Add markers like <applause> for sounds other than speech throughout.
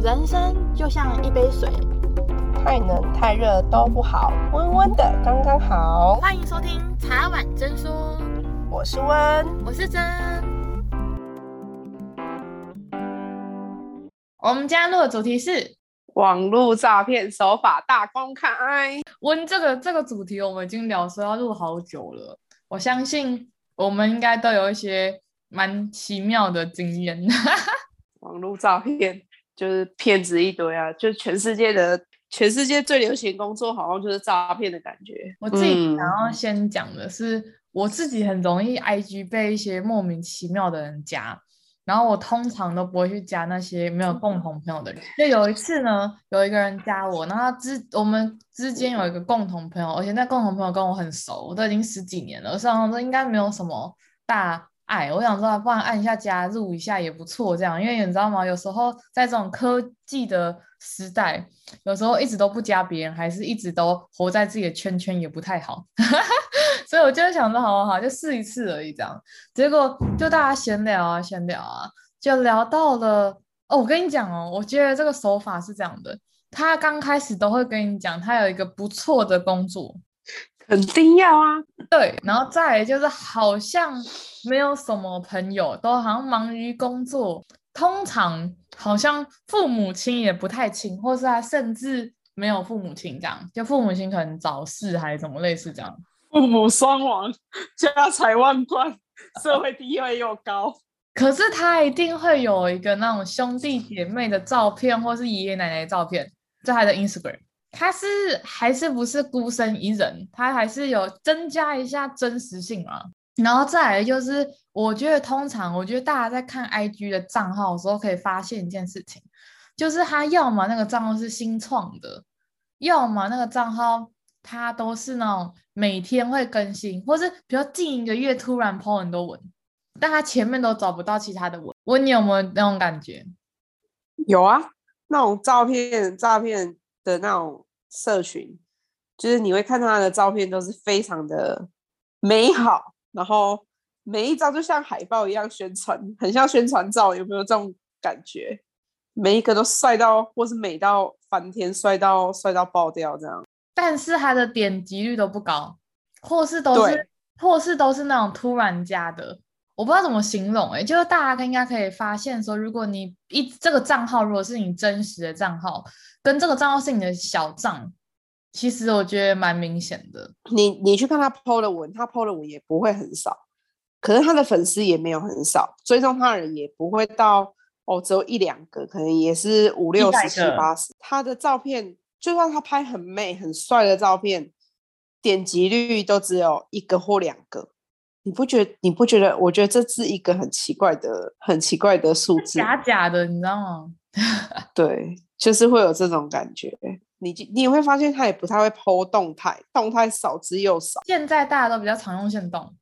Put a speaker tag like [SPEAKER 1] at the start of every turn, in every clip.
[SPEAKER 1] 人生就像一杯水，
[SPEAKER 2] 太冷太热都不好，温温的刚刚好。
[SPEAKER 1] 欢迎收听茶碗真说，
[SPEAKER 2] 我是温，
[SPEAKER 1] 我是真。我们今天录的主题是
[SPEAKER 2] 网络诈骗手法大公开。
[SPEAKER 1] 温这个这个主题我们已经聊说要录好久了，我相信我们应该都有一些蛮奇妙的经验。<laughs>
[SPEAKER 2] 网络诈骗。就是骗子一堆啊！就全世界的全世界最流行工作，好像就是诈骗的感觉。
[SPEAKER 1] 我自己想要先讲的是，嗯、我自己很容易 IG 被一些莫名其妙的人加，然后我通常都不会去加那些没有共同朋友的人。就有一次呢，有一个人加我，然后之我们之间有一个共同朋友，而且那共同朋友跟我很熟，我都已经十几年了，我想说应该没有什么大。哎，我想说，不然按一下加入一下也不错，这样，因为你知道吗？有时候在这种科技的时代，有时候一直都不加别人，还是一直都活在自己的圈圈也不太好。<laughs> 所以我就想说，好好好，就试一次而已，这样。结果就大家闲聊啊，闲聊啊，就聊到了。哦，我跟你讲哦，我觉得这个手法是这样的，他刚开始都会跟你讲，他有一个不错的工作。
[SPEAKER 2] 肯定要啊，
[SPEAKER 1] 对，然后再来就是好像没有什么朋友，都好像忙于工作，通常好像父母亲也不太亲，或是他甚至没有父母亲这样，就父母亲可能早逝还是什么类似这样，
[SPEAKER 2] 父母双亡，家财万贯，<laughs> 社会地位又高，
[SPEAKER 1] 可是他一定会有一个那种兄弟姐妹的照片，或是爷爷奶奶的照片，在他的 Instagram。他是还是不是孤身一人？他还是有增加一下真实性嘛？然后再来就是，我觉得通常，我觉得大家在看 IG 的账号的时候，可以发现一件事情，就是他要么那个账号是新创的，要么那个账号他都是那种每天会更新，或是比如近一个月突然 po 很多文，但他前面都找不到其他的文。问你有没有那种感觉？
[SPEAKER 2] 有啊，那种照片诈骗。的那种社群，就是你会看到他的照片都是非常的美好，然后每一张就像海报一样宣传，很像宣传照，有没有这种感觉？每一个都帅到，或是美到翻天，帅到帅到爆掉这样。
[SPEAKER 1] 但是他的点击率都不高，或是都是，或是都是那种突然加的，我不知道怎么形容哎、欸，就是大家应该可以发现说，如果你一这个账号如果是你真实的账号。跟这个账号是你的小账，其实我觉得蛮明显的。
[SPEAKER 2] 你你去看他 PO 的文，他 PO 的文也不会很少，可是他的粉丝也没有很少，追踪他的人也不会到哦，只有一两个，可能也是五六十、七八十。他的照片，就算他拍很美、很帅的照片，点击率都只有一个或两个。你不觉得？你不觉得？我觉得这是一个很奇怪的、很奇怪的数字，
[SPEAKER 1] 假假的，你知道吗？<laughs>
[SPEAKER 2] 对。就是会有这种感觉，你你也会发现他也不太会 po 动态，动态少之又少。
[SPEAKER 1] 现在大家都比较常用限动，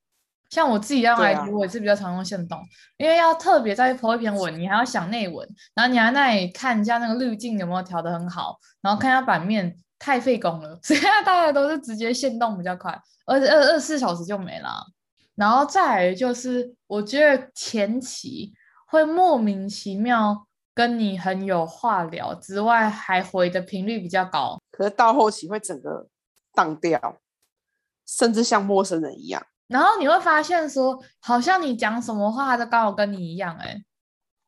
[SPEAKER 1] 像我自己用 IG，我也是比较常用限动，啊、因为要特别再 po 一篇文，你还要想内文，然后你还在那里看一下那个滤镜有没有调得很好，然后看一下版面，太费工了。<laughs> 所以大家都是直接限动比较快，而且二二十四小时就没了。然后再来就是，我觉得前期会莫名其妙。跟你很有话聊之外，还回的频率比较高，
[SPEAKER 2] 可是到后期会整个荡掉，甚至像陌生人一样。
[SPEAKER 1] 然后你会发现说，好像你讲什么话，他都刚好跟你一样，哎，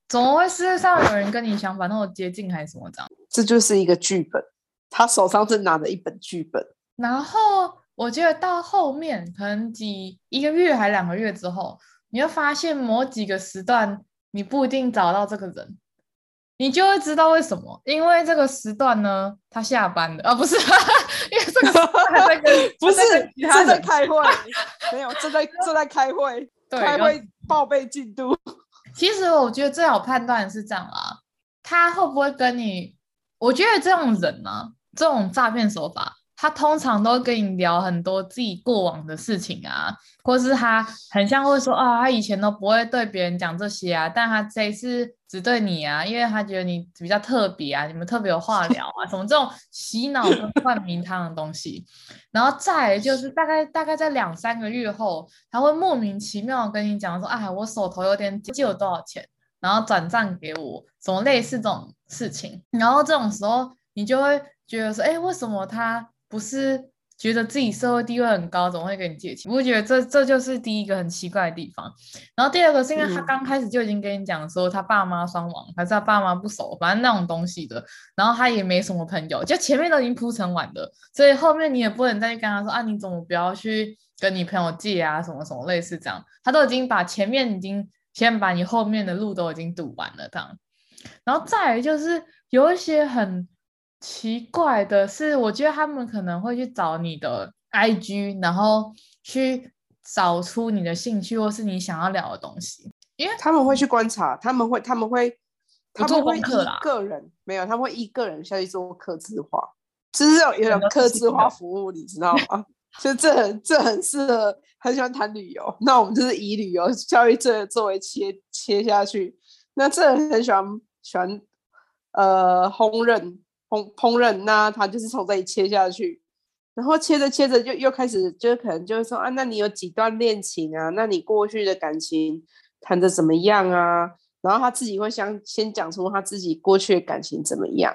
[SPEAKER 1] 怎么会世界上有人跟你想法那么接近，还是什么这样？
[SPEAKER 2] 这就是一个剧本，他手上正拿着一本剧本。
[SPEAKER 1] 然后我觉得到后面可能几一个月还两个月之后，你会发现某几个时段你不一定找到这个人。你就会知道为什么，因为这个时段呢，他下班了啊，不是，<laughs> 因为这个时段他在跟，<laughs>
[SPEAKER 2] 不是 <laughs> 正在开会，没有正在正在开会，对，开会报备进度。
[SPEAKER 1] 其实我觉得最好判断是这样啊，他会不会跟你？我觉得这种人呢、啊，这种诈骗手法。他通常都跟你聊很多自己过往的事情啊，或是他很像会说啊，他以前都不会对别人讲这些啊，但他这一次只对你啊，因为他觉得你比较特别啊，你们特别有话聊啊，什么这种洗脑跟灌迷汤的东西，然后再就是大概大概在两三个月后，他会莫名其妙跟你讲说，哎，我手头有点借我多少钱，然后转账给我，什么类似这种事情。然后这种时候，你就会觉得说，哎，为什么他不是？觉得自己社会地位很高，怎么会跟你借钱？我会觉得这这就是第一个很奇怪的地方。然后第二个是因为他刚开始就已经跟你讲说他爸妈双亡，还是他爸妈不熟，反正那种东西的。然后他也没什么朋友，就前面都已经铺陈完了，所以后面你也不能再去跟他说啊，你怎么不要去跟你朋友借啊，什么什么类似这样。他都已经把前面已经先把你后面的路都已经堵完了这样。然后再来就是有一些很。奇怪的是，我觉得他们可能会去找你的 IG，然后去找出你的兴趣或是你想要聊的东西，因为
[SPEAKER 2] 他们会去观察，他们会他们会他们会一个人没有，他们会一个人下去做客制化，就是有有点客制化服务，你知道吗？<laughs> 就这很这很适合很喜欢谈旅游，那我们就是以旅游教育这作为切切下去，那这人很喜欢喜欢呃烹饪。烹烹饪呐、他就是从这里切下去，然后切着切着就又开始，就可能就会说啊，那你有几段恋情啊？那你过去的感情谈的怎么样啊？然后他自己会想先讲出他自己过去的感情怎么样，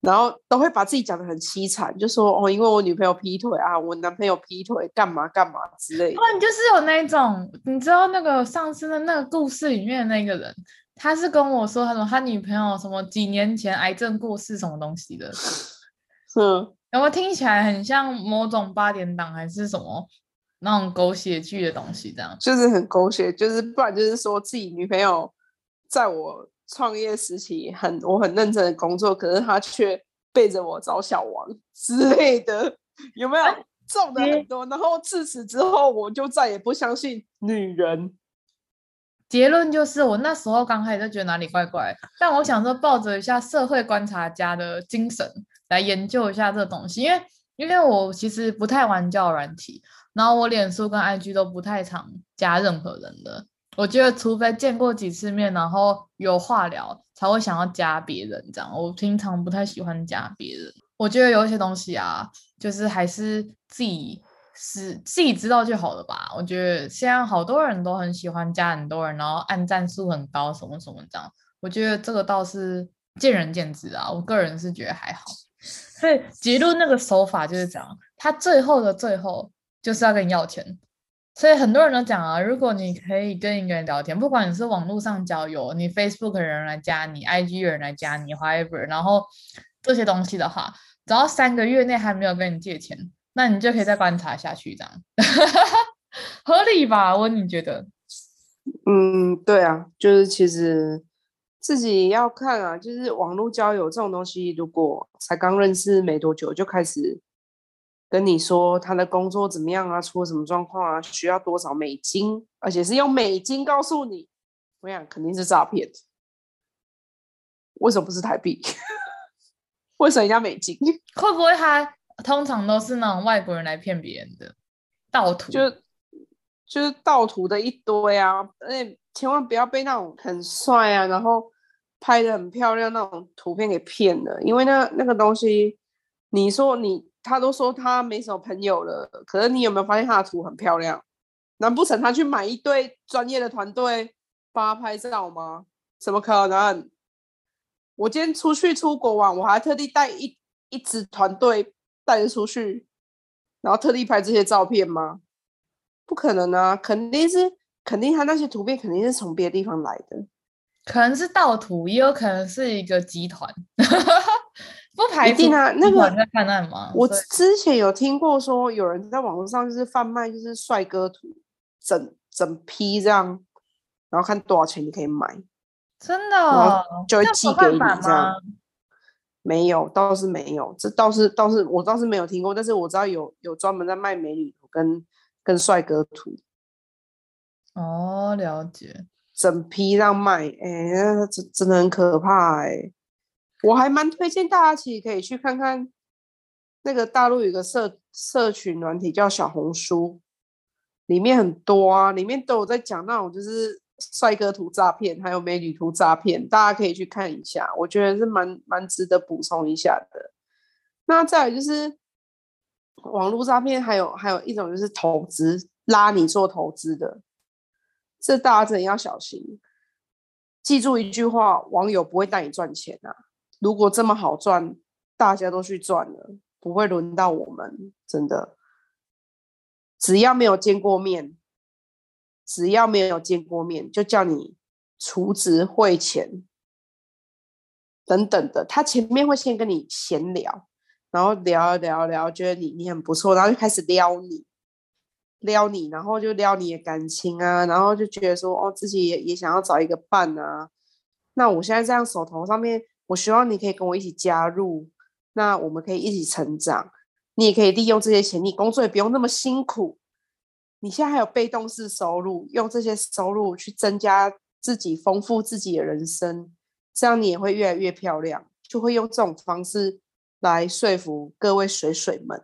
[SPEAKER 2] 然后都会把自己讲的很凄惨，就说哦，因为我女朋友劈腿啊，我男朋友劈腿，干嘛干嘛之类的。
[SPEAKER 1] 哇，你就是有那种，你知道那个上次的那个故事里面的那个人。他是跟我说，他说他女朋友什么几年前癌症过世，什么东西的，<laughs>
[SPEAKER 2] 嗯，
[SPEAKER 1] 然后听起来很像某种八点档还是什么那种狗血剧的东西，这样
[SPEAKER 2] 就是很狗血，就是不然就是说自己女朋友在我创业时期很我很认真的工作，可是他却背着我找小王 <laughs> 之类的，有没有？中的很多，然后自此之后我就再也不相信女人。
[SPEAKER 1] 结论就是，我那时候刚开始就觉得哪里怪怪，但我想说，抱着一下社会观察家的精神来研究一下这东西，因为因为我其实不太玩教软体，然后我脸书跟 IG 都不太常加任何人的。我觉得除非见过几次面，然后有话聊，才会想要加别人这样。我平常不太喜欢加别人，我觉得有一些东西啊，就是还是自己。是自己知道就好了吧？我觉得现在好多人都很喜欢加很多人，然后按赞数很高，什么什么这样。我觉得这个倒是见仁见智啊，我个人是觉得还好。<laughs> 所以结论那个手法就是这样，他最后的最后就是要跟你要钱。所以很多人都讲啊，如果你可以跟一个人聊天，不管你是网络上交友，你 Facebook 的人来加你，IG 的人来加你，However，然后这些东西的话，只要三个月内还没有跟你借钱。那你就可以再观察下去，这样 <laughs> 合理吧？我你觉得？
[SPEAKER 2] 嗯，对啊，就是其实自己要看啊，就是网络交友这种东西，如果才刚认识没多久就开始跟你说他的工作怎么样啊，出了什么状况啊，需要多少美金，而且是用美金告诉你，我想肯定是诈骗。为什么不是台币？<laughs> 为什么要美金？<laughs>
[SPEAKER 1] 会不会他？通常都是那种外国人来骗别人的盗图，
[SPEAKER 2] 就就是盗图的一堆啊！而且千万不要被那种很帅啊，然后拍的很漂亮那种图片给骗了，因为那那个东西，你说你他都说他没什么朋友了，可是你有没有发现他的图很漂亮？难不成他去买一堆专业的团队帮他拍照吗？怎么可能？我今天出去出国玩，我还特地带一一支团队。带着出去，然后特地拍这些照片吗？不可能啊！肯定是，肯定他那些图片肯定是从别的地方来的，
[SPEAKER 1] 可能是盗图，也有可能是一个集团。<laughs> 不排
[SPEAKER 2] 定啊！那个
[SPEAKER 1] 在犯案吗？
[SPEAKER 2] 我之前有听过说，有人在网络上就是贩卖，就是帅哥图，整整批这样，然后看多少钱你可以买，
[SPEAKER 1] 真的，哦，
[SPEAKER 2] 就会寄给你这样。没有，倒是没有，这倒是倒是我倒是没有听过，但是我知道有有专门在卖美女图跟跟帅哥图。
[SPEAKER 1] 哦，了解。
[SPEAKER 2] 整批让卖，哎，这真的很可怕哎。我还蛮推荐大家其实可以去看看那个大陆有个社社群软体叫小红书，里面很多啊，里面都有在讲那种就是。帅哥图诈骗，还有美女图诈骗，大家可以去看一下，我觉得是蛮蛮值得补充一下的。那再有就是网络诈骗，还有还有一种就是投资，拉你做投资的，这大家真的要小心。记住一句话：网友不会带你赚钱啊！如果这么好赚，大家都去赚了，不会轮到我们。真的，只要没有见过面，只要没有见过面，就叫你储值汇钱等等的。他前面会先跟你闲聊，然后聊聊聊，觉得你你很不错，然后就开始撩你。撩你，然后就撩你的感情啊，然后就觉得说，哦，自己也也想要找一个伴啊。那我现在这样手头上面，我希望你可以跟我一起加入，那我们可以一起成长。你也可以利用这些钱，你工作也不用那么辛苦。你现在还有被动式收入，用这些收入去增加自己，丰富自己的人生，这样你也会越来越漂亮。就会用这种方式来说服各位水水们。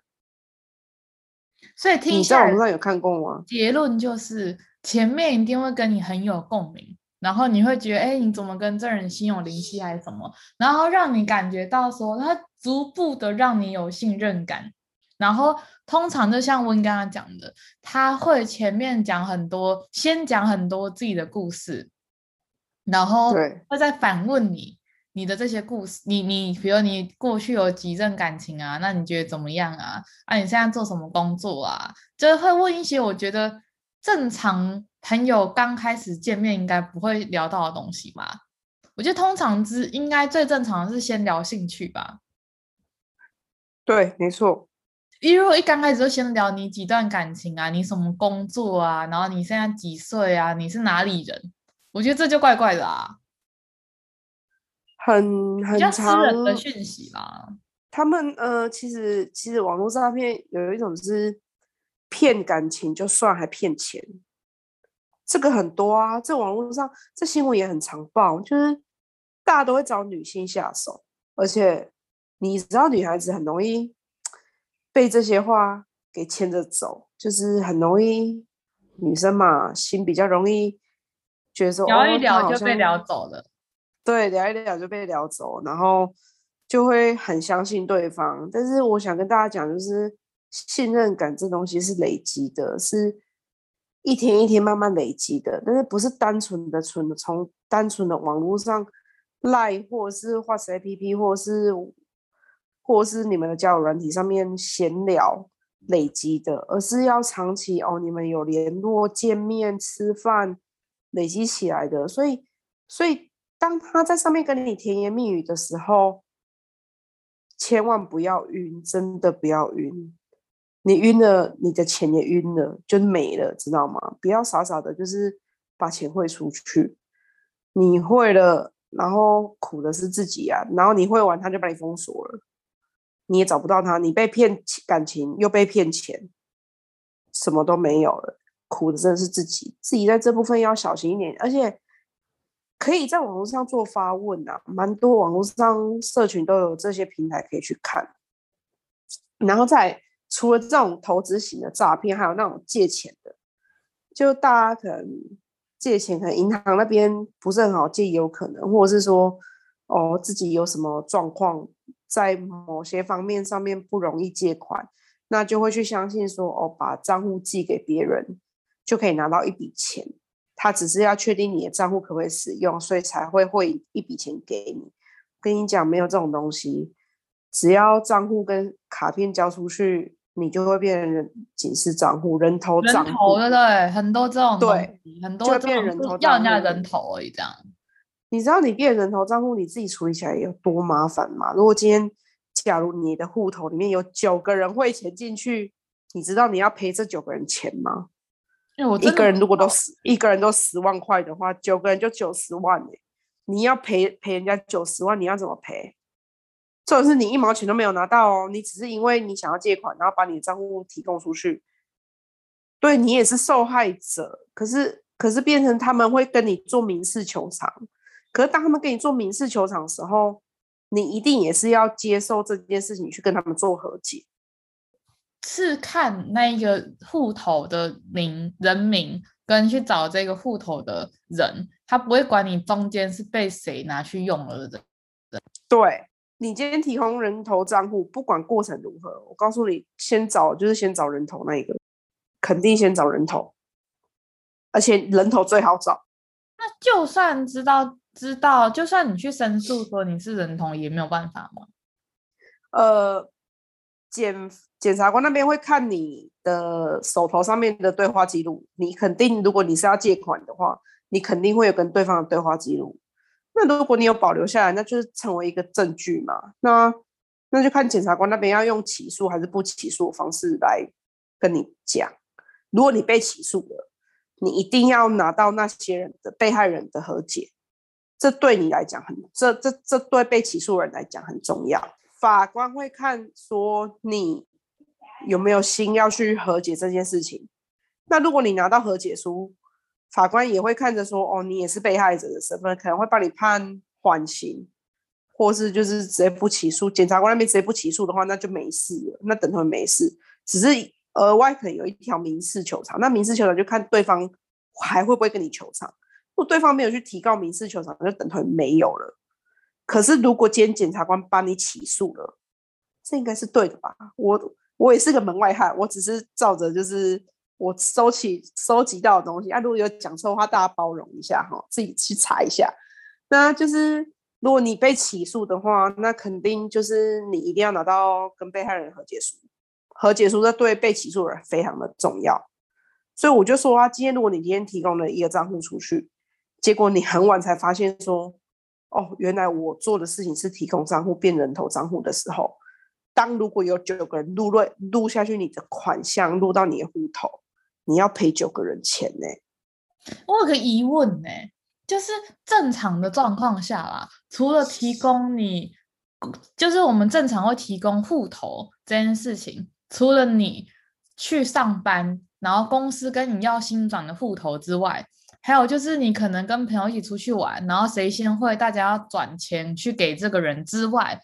[SPEAKER 1] 所以听
[SPEAKER 2] 你在网上有看过吗？
[SPEAKER 1] 结论就是前面一定会跟你很有共鸣，然后你会觉得，哎，你怎么跟这人心有灵犀还是什么？然后让你感觉到说，他逐步的让你有信任感。然后通常就像温刚刚讲的，他会前面讲很多，先讲很多自己的故事，然后会再反问你。你的这些故事，你你比如你过去有几任感情啊？那你觉得怎么样啊？啊，你现在做什么工作啊？就是会问一些我觉得正常朋友刚开始见面应该不会聊到的东西吧。我觉得通常之应该最正常的是先聊兴趣吧。
[SPEAKER 2] 对，没错。
[SPEAKER 1] 因为如果一刚开始就先聊你几段感情啊，你什么工作啊，然后你现在几岁啊，你是哪里人？我觉得这就怪怪的啊。
[SPEAKER 2] 很很长
[SPEAKER 1] 私人的讯息啦。
[SPEAKER 2] 他们呃，其实其实网络诈骗有一种是骗感情就算，还骗钱，这个很多啊。这网络上这新闻也很常报，就是大家都会找女性下手，而且你知道女孩子很容易被这些话给牵着走，就是很容易女生嘛，心比较容易觉得说
[SPEAKER 1] 聊一聊就被聊走了。
[SPEAKER 2] 对，聊一聊就被聊走，然后就会很相信对方。但是我想跟大家讲，就是信任感这东西是累积的，是一天一天慢慢累积的。但是不是单纯的纯从单纯的网络上赖，或者是 WhatsApp APP，或者是或是你们的交友软体上面闲聊累积的，而是要长期哦，你们有联络、见面、吃饭累积起来的。所以，所以。当他在上面跟你甜言蜜语的时候，千万不要晕，真的不要晕。你晕了，你的钱也晕了，就没了，知道吗？不要傻傻的，就是把钱汇出去。你汇了，然后苦的是自己啊。然后你汇完，他就把你封锁了，你也找不到他。你被骗感情，又被骗钱，什么都没有了，苦的真的是自己。自己在这部分要小心一点，而且。可以在网络上做发问啊，蛮多网络上社群都有这些平台可以去看。然后再除了这种投资型的诈骗，还有那种借钱的，就大家可能借钱，可能银行那边不是很好借，也有可能，或者是说哦自己有什么状况，在某些方面上面不容易借款，那就会去相信说哦把账户寄给别人，就可以拿到一笔钱。他只是要确定你的账户可不可以使用，所以才会汇一笔钱给你。跟你讲，没有这种东西，只要账户跟卡片交出去，你就会变成人警示账户、人头账户，
[SPEAKER 1] 人头对不对？很多这种
[SPEAKER 2] 对，
[SPEAKER 1] 很多这种人头要人家人头而已。这样，
[SPEAKER 2] 你知道你变人头账户，你自己处理起来有多麻烦吗？如果今天假如你的户头里面有九个人汇钱进去，你知道你要赔这九个人钱吗？我一个人如果都十一个人都十万块的话，九个人就九十万，你要赔赔人家九十万，你要怎么赔？这是你一毛钱都没有拿到哦，你只是因为你想要借款，然后把你的账户提供出去，对，你也是受害者。可是可是变成他们会跟你做民事求偿，可是当他们跟你做民事求偿的时候，你一定也是要接受这件事情去跟他们做和解。
[SPEAKER 1] 是看那一个户头的名人名，跟去找这个户头的人，他不会管你中间是被谁拿去用了的。
[SPEAKER 2] 对，你今天提供人头账户，不管过程如何，我告诉你，先找就是先找人头那一个，肯定先找人头，而且人头最好找。
[SPEAKER 1] 那就算知道知道，就算你去申诉说你是人同，也没有办法吗？
[SPEAKER 2] 呃，检检察官那边会看你的手头上面的对话记录，你肯定，如果你是要借款的话，你肯定会有跟对方的对话记录。那如果你有保留下来，那就是成为一个证据嘛。那那就看检察官那边要用起诉还是不起诉的方式来跟你讲。如果你被起诉了，你一定要拿到那些人的被害人的和解。这对你来讲很，这这这对被起诉人来讲很重要。法官会看说你有没有心要去和解这件事情。那如果你拿到和解书，法官也会看着说，哦，你也是被害者的身份，可能会帮你判缓刑，或是就是直接不起诉。检察官那边直接不起诉的话，那就没事了，那等同没事。只是额外可能有一条民事求偿，那民事求偿就看对方还会不会跟你求偿。如果对方没有去提告民事求偿，就等同于没有了。可是如果今天检察官帮你起诉了，这应该是对的吧？我我也是个门外汉，我只是照着就是我收起收集到的东西啊。如果有讲错的话，大家包容一下哈，自己去查一下。那就是如果你被起诉的话，那肯定就是你一定要拿到跟被害人和解书。和解书这对被起诉人非常的重要。所以我就说啊，今天如果你今天提供了一个账户出去。结果你很晚才发现说，哦，原来我做的事情是提供账户变人头账户的时候，当如果有九个人录录录下去你的款项录到你的户头，你要赔九个人钱呢？
[SPEAKER 1] 我有个疑问呢，就是正常的状况下啦，除了提供你，就是我们正常会提供户头这件事情，除了你去上班，然后公司跟你要新转的户头之外。还有就是，你可能跟朋友一起出去玩，然后谁先会，大家要转钱去给这个人之外，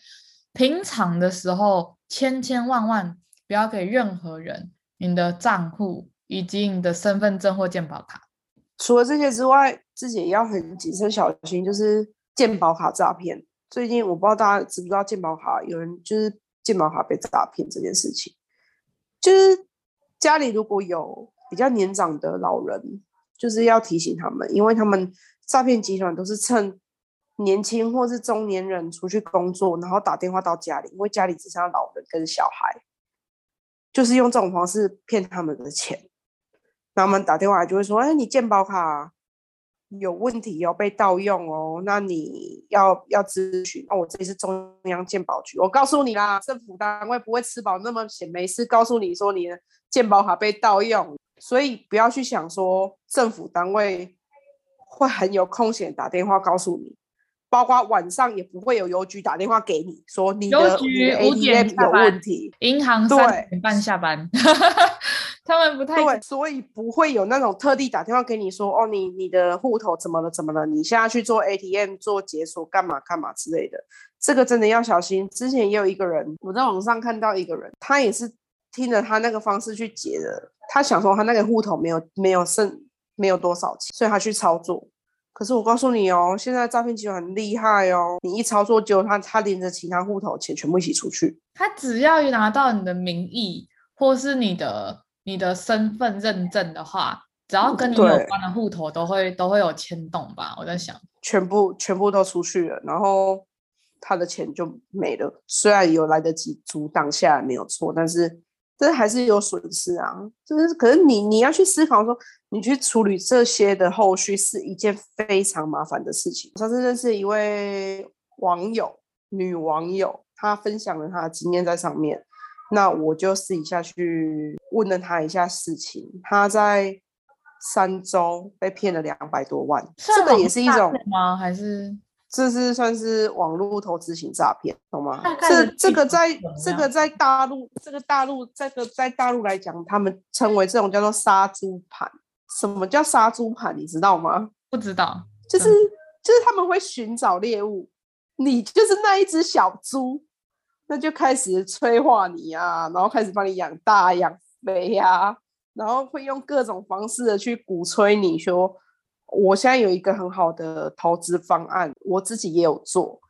[SPEAKER 1] 平常的时候千千万万不要给任何人你的账户以及你的身份证或健保卡。
[SPEAKER 2] 除了这些之外，自己也要很谨慎小心，就是健保卡诈骗。最近我不知道大家知不知道健保卡有人就是健保卡被诈骗这件事情，就是家里如果有比较年长的老人。就是要提醒他们，因为他们诈骗集团都是趁年轻或是中年人出去工作，然后打电话到家里，因为家里只剩下老人跟小孩，就是用这种方式骗他们的钱。那我们打电话来就会说：“哎，你健保卡有问题要被盗用哦，那你要要咨询。那我这里是中央健保局，我告诉你啦，政府单位不会吃饱那么闲，没事告诉你说你的健保卡被盗用。”所以不要去想说政府单位会很有空闲打电话告诉你，包括晚上也不会有邮局打电话给你说你的
[SPEAKER 1] 邮局
[SPEAKER 2] ATM 有问题，
[SPEAKER 1] 银行三点半下班，<laughs> 他们不太
[SPEAKER 2] 对，所以不会有那种特地打电话给你说哦，你你的户头怎么了怎么了，你现在去做 ATM 做解锁干嘛干嘛之类的，这个真的要小心。之前也有一个人，我在网上看到一个人，他也是听了他那个方式去结的。他想说他那个户头没有没有剩没有多少钱，所以他去操作。可是我告诉你哦，现在诈骗集团很厉害哦，你一操作就他他连着其他户头钱全部一起出去。
[SPEAKER 1] 他只要一拿到你的名义或是你的你的身份认证的话，只要跟你有关的户头都会都会有牵动吧？我在想，
[SPEAKER 2] 全部全部都出去了，然后他的钱就没了。虽然有来得及阻挡下来没有错，但是。这还是有损失啊，就是可是你你要去思考说，你去处理这些的后续是一件非常麻烦的事情。上次认识一位网友，女网友，她分享了她的经验在上面，那我就私底下去问了她一下事情。她在三周被骗了两百多万，这个也是一种
[SPEAKER 1] 吗？还是？
[SPEAKER 2] 这是算是网络投资型诈骗，懂吗？这这个在这个在大陆，这个大陆这个在大陆来讲，他们称为这种叫做杀猪盘。什么叫杀猪盘？你知道吗？
[SPEAKER 1] 不知道，
[SPEAKER 2] 就是就是他们会寻找猎物，你就是那一只小猪，那就开始催化你啊，然后开始帮你养大养肥呀、啊，然后会用各种方式的去鼓吹你说。我现在有一个很好的投资方案，我自己也有做，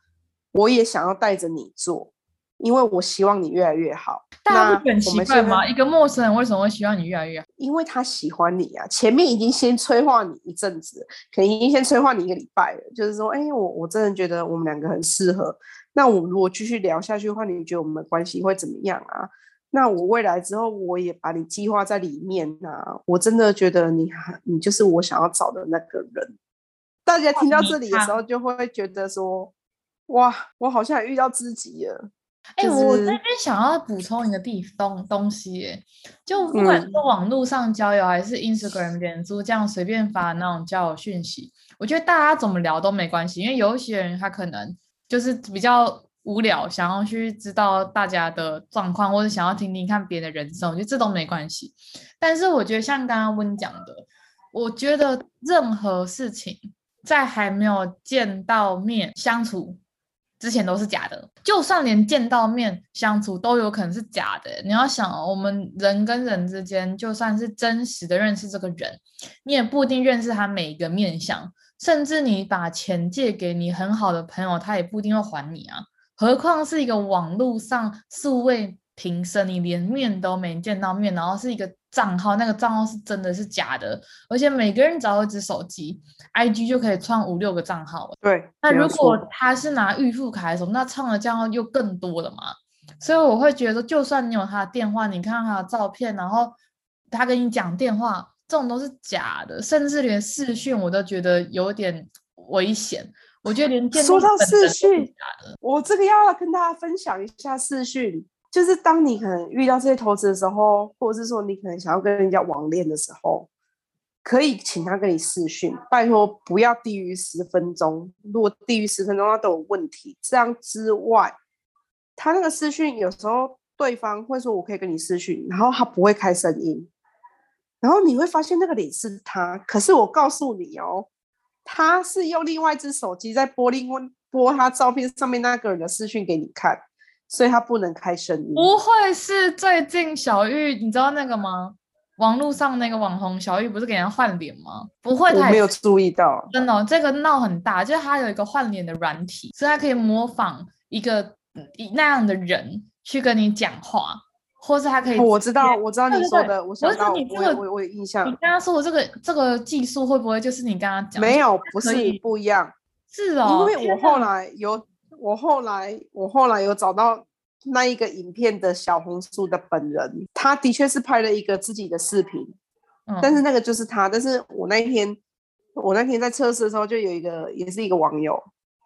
[SPEAKER 2] 我也想要带着你做，因为我希望你越来越好。
[SPEAKER 1] 大家不很奇怪吗？一个陌生人为什么会希望你越来越好？
[SPEAKER 2] 因为他喜欢你啊，前面已经先催化你一阵子，可能已经先催化你一个礼拜了，就是说，哎，我我真的觉得我们两个很适合。那我如果继续聊下去的话，你觉得我们的关系会怎么样啊？那我未来之后，我也把你计划在里面啊。我真的觉得你，你就是我想要找的那个人。大家听到这里的时候，就会觉得说，哇，我好像也遇到知己了。
[SPEAKER 1] 哎、就是欸，我这边想要补充一个地方东西，哎，就不管是网络上交友，还是 Instagram、脸书这样随便发那种交友讯息，我觉得大家怎么聊都没关系，因为有一些人他可能就是比较无聊，想要去知道大家的状况，或者想要听听看别的人生，我觉得这都没关系。但是我觉得像刚刚温讲的，我觉得任何事情在还没有见到面相处。之前都是假的，就算连见到面相处都有可能是假的。你要想，我们人跟人之间，就算是真实的认识这个人，你也不一定认识他每一个面相。甚至你把钱借给你很好的朋友，他也不一定会还你啊。何况是一个网络上素未平生，你连面都没见到面，然后是一个。账号那个账号是真的是假的，而且每个人只要一只手机，IG 就可以创五六个账号。
[SPEAKER 2] 对，
[SPEAKER 1] 那如果他是拿预付卡的时候，那创的账号又更多了嘛。所以我会觉得，就算你有他的电话，你看他的照片，然后他跟你讲电话，这种都是假的，甚至连视讯我都觉得有点危险。我觉得连电话
[SPEAKER 2] 说到视讯，我这个要跟大家分享一下视讯。就是当你可能遇到这些投资的时候，或者是说你可能想要跟人家网恋的时候，可以请他跟你视讯，拜托不要低于十分钟。如果低于十分钟，他都有问题。这样之外，他那个视讯有时候对方会说我可以跟你视讯，然后他不会开声音，然后你会发现那个脸是他，可是我告诉你哦，他是用另外一只手机在播另外播他照片上面那个人的视讯给你看。所以他不能开声音。
[SPEAKER 1] 不会是最近小玉，你知道那个吗？网络上那个网红小玉不是给人换脸吗？不会，
[SPEAKER 2] 我没有注意到。
[SPEAKER 1] 真的、哦，这个闹很大，就是他有一个换脸的软体，所以他可以模仿一个那样的人去跟你讲话，或是他可以。
[SPEAKER 2] 我知道，我知道你说的，我知道。
[SPEAKER 1] 你这个，
[SPEAKER 2] 我我有印象。
[SPEAKER 1] 你刚刚说的这个这个技术会不会就是你刚刚讲？
[SPEAKER 2] 没有，不是不一样。
[SPEAKER 1] 是哦，
[SPEAKER 2] 因为我后来有。我后来，我后来有找到那一个影片的小红书的本人，他的确是拍了一个自己的视频，嗯，但是那个就是他。但是我那一天，我那天在测试的时候，就有一个，也是一个网友，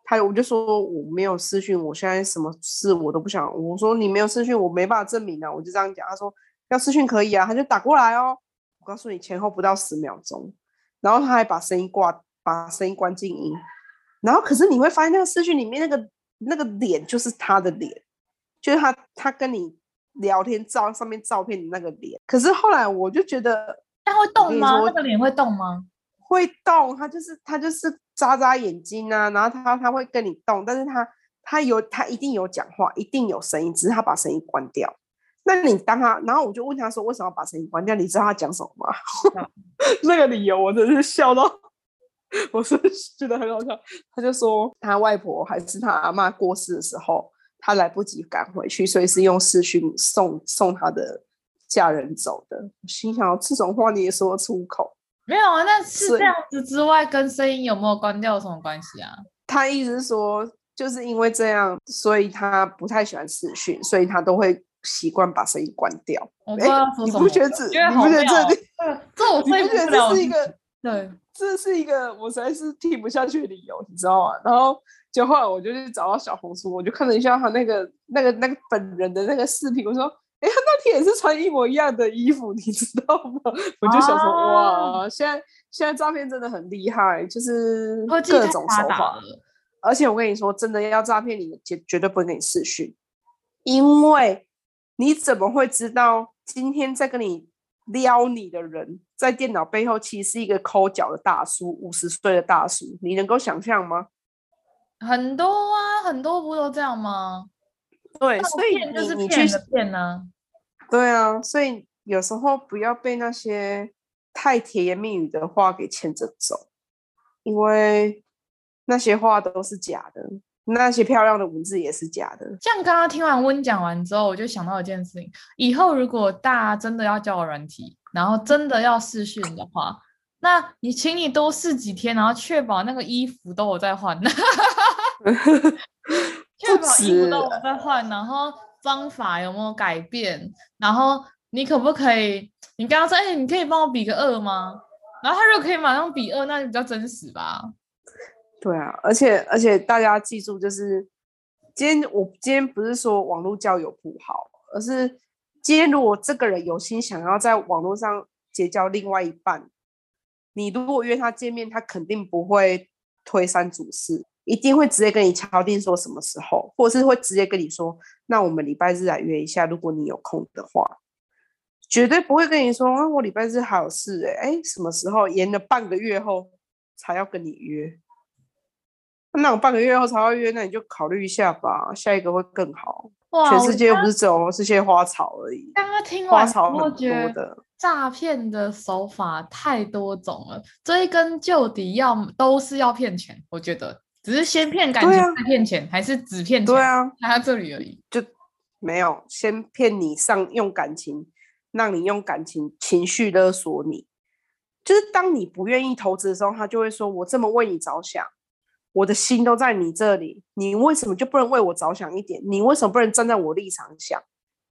[SPEAKER 2] 他我就说我没有私讯，我现在什么事我都不想。我说你没有私讯，我没办法证明啊，我就这样讲。他说要私讯可以啊，他就打过来哦。我告诉你，前后不到十秒钟，然后他还把声音挂，把声音关静音，然后可是你会发现那个视讯里面那个。那个脸就是他的脸，就是他他跟你聊天照上面照片的那个脸。可是后来我就觉得，
[SPEAKER 1] 他会动吗？那个脸会动吗？
[SPEAKER 2] 会动，他就是他就是眨眨眼睛啊，然后他他会跟你动，但是他他有他一定有讲话，一定有声音，只是他把声音关掉。那你当他，然后我就问他说，为什么要把声音关掉？你知道他讲什么吗？<laughs> 那个理由我真是笑到。我是觉得很好笑，他就说他外婆还是他阿妈过世的时候，他来不及赶回去，所以是用视讯送送他的家人走的。我心想，这种话你也说得出口？
[SPEAKER 1] 没有啊，那是这样子之外，跟声音有没有关掉有什么关系啊？
[SPEAKER 2] 他意思是说，就是因为这样，所以他不太喜欢视讯，所以他都会习惯把声音关掉。
[SPEAKER 1] 我不知道说什么，
[SPEAKER 2] 你不觉得这？你不觉得这？
[SPEAKER 1] 这我 <laughs> 会不觉得这
[SPEAKER 2] 是一个
[SPEAKER 1] 对。<laughs>
[SPEAKER 2] 这是一个我实在是听不下去的理由，你知道吗？然后就后来我就去找到小红书，我就看了一下他那个那个那个本人的那个视频，我说，哎，他那天也是穿一模一样的衣服，你知道吗？<laughs> 我就想说，啊、哇，现在现在诈骗真的很厉害，就是各种手法。而且我跟你说，真的要诈骗你，绝绝对不会给你视讯，因为你怎么会知道今天在跟你？撩你的人在电脑背后其实是一个抠脚的大叔，五十岁的大叔，你能够想象吗？
[SPEAKER 1] 很多啊，很多不都这样吗？
[SPEAKER 2] 对，所以你
[SPEAKER 1] 就是
[SPEAKER 2] 骗
[SPEAKER 1] 的骗呢。
[SPEAKER 2] 对啊，所以有时候不要被那些太甜言蜜语的话给牵着走，因为那些话都是假的。那些漂亮的文字也是假的。
[SPEAKER 1] 像刚刚听完温讲完之后，我就想到一件事情：以后如果大家真的要交友软体，然后真的要试训的话，那你请你多试几天，然后确保那个衣服都有在换，<laughs> 确保衣服都有在换，然后方法有没有改变，然后你可不可以？你刚刚说，哎、欸，你可以帮我比个二吗？然后他如果可以马上比二，那就比较真实吧。
[SPEAKER 2] 对啊，而且而且大家记住，就是今天我今天不是说网络交友不好，而是今天如果这个人有心想要在网络上结交另外一半，你如果约他见面，他肯定不会推三阻四，一定会直接跟你敲定说什么时候，或者是会直接跟你说，那我们礼拜日来约一下，如果你有空的话，绝对不会跟你说啊，我礼拜日还有事哎哎，什么时候延了半个月后才要跟你约。那我半个月后才要约，那你就考虑一下吧，下一个会更好。哇，全世界又不是只有这些花草而已。
[SPEAKER 1] 刚刚听完，
[SPEAKER 2] 花草很多的
[SPEAKER 1] 诈骗的手法太多种了，追根究底要都是要骗钱。我觉得只是先骗感情再骗钱，啊、还是只骗钱？
[SPEAKER 2] 对啊，
[SPEAKER 1] 他这里而已。
[SPEAKER 2] 就没有先骗你上用感情，让你用感情情绪勒索你。就是当你不愿意投资的时候，他就会说：“我这么为你着想。”我的心都在你这里，你为什么就不能为我着想一点？你为什么不能站在我立场想？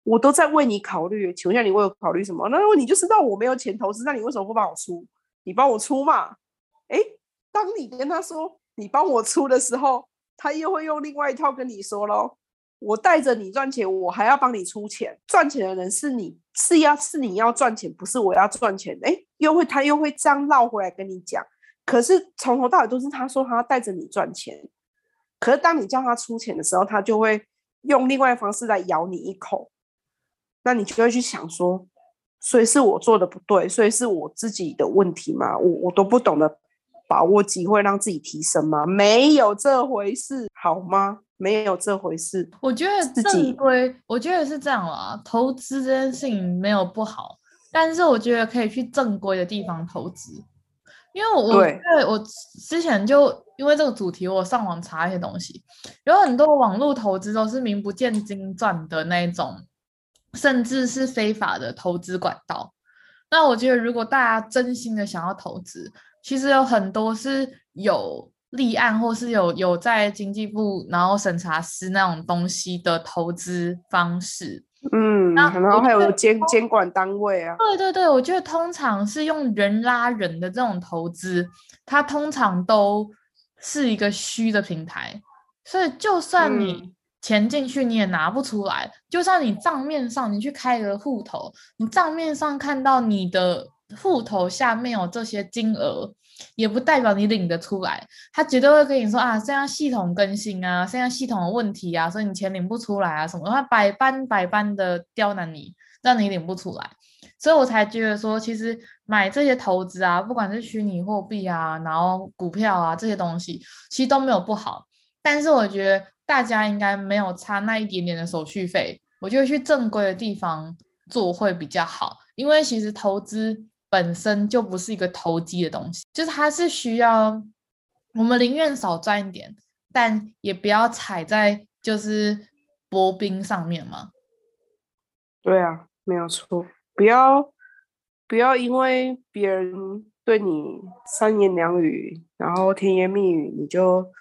[SPEAKER 2] 我都在为你考虑，请问一下，你为我考虑什么？那如果你就知道我没有钱投资，那你为什么不帮我出？你帮我出嘛？诶，当你跟他说你帮我出的时候，他又会用另外一套跟你说喽。我带着你赚钱，我还要帮你出钱。赚钱的人是你，是要是你要赚钱，不是我要赚钱。诶，又会他又会这样绕回来跟你讲。可是从头到尾都是他说他要带着你赚钱，可是当你叫他出钱的时候，他就会用另外方式来咬你一口，那你就会去想说，所以是我做的不对，所以是我自己的问题吗？我我都不懂得把握机会让自己提升吗？没有这回事，好吗？没有这回事。
[SPEAKER 1] 我觉得正规，我觉得是这样啦。投资这件事情没有不好，但是我觉得可以去正规的地方投资。因为我对我之前就因为这个主题，我上网查一些东西，有很多网络投资都是名不见经传的那种，甚至是非法的投资管道。那我觉得，如果大家真心的想要投资，其实有很多是有立案或是有有在经济部然后审查司那种东西的投资方式。
[SPEAKER 2] 嗯，然后还有监监管单位啊。
[SPEAKER 1] 对对对，我觉得通常是用人拉人的这种投资，它通常都是一个虚的平台，所以就算你钱进去，你也拿不出来。嗯、就算你账面上你去开个户头，你账面上看到你的户头下面有这些金额。也不代表你领得出来，他绝对会跟你说啊，现在系统更新啊，现在系统的问题啊，所以你钱领不出来啊什么，他百般百般的刁难你，让你领不出来，所以我才觉得说，其实买这些投资啊，不管是虚拟货币啊，然后股票啊这些东西，其实都没有不好，但是我觉得大家应该没有差那一点点的手续费，我觉得去正规的地方做会比较好，因为其实投资。本身就不是一个投机的东西，就是它是需要我们宁愿少赚一点，但也不要踩在就是薄冰上面嘛。
[SPEAKER 2] 对啊，没有错，不要不要因为别人对你三言两语，然后甜言蜜语，你就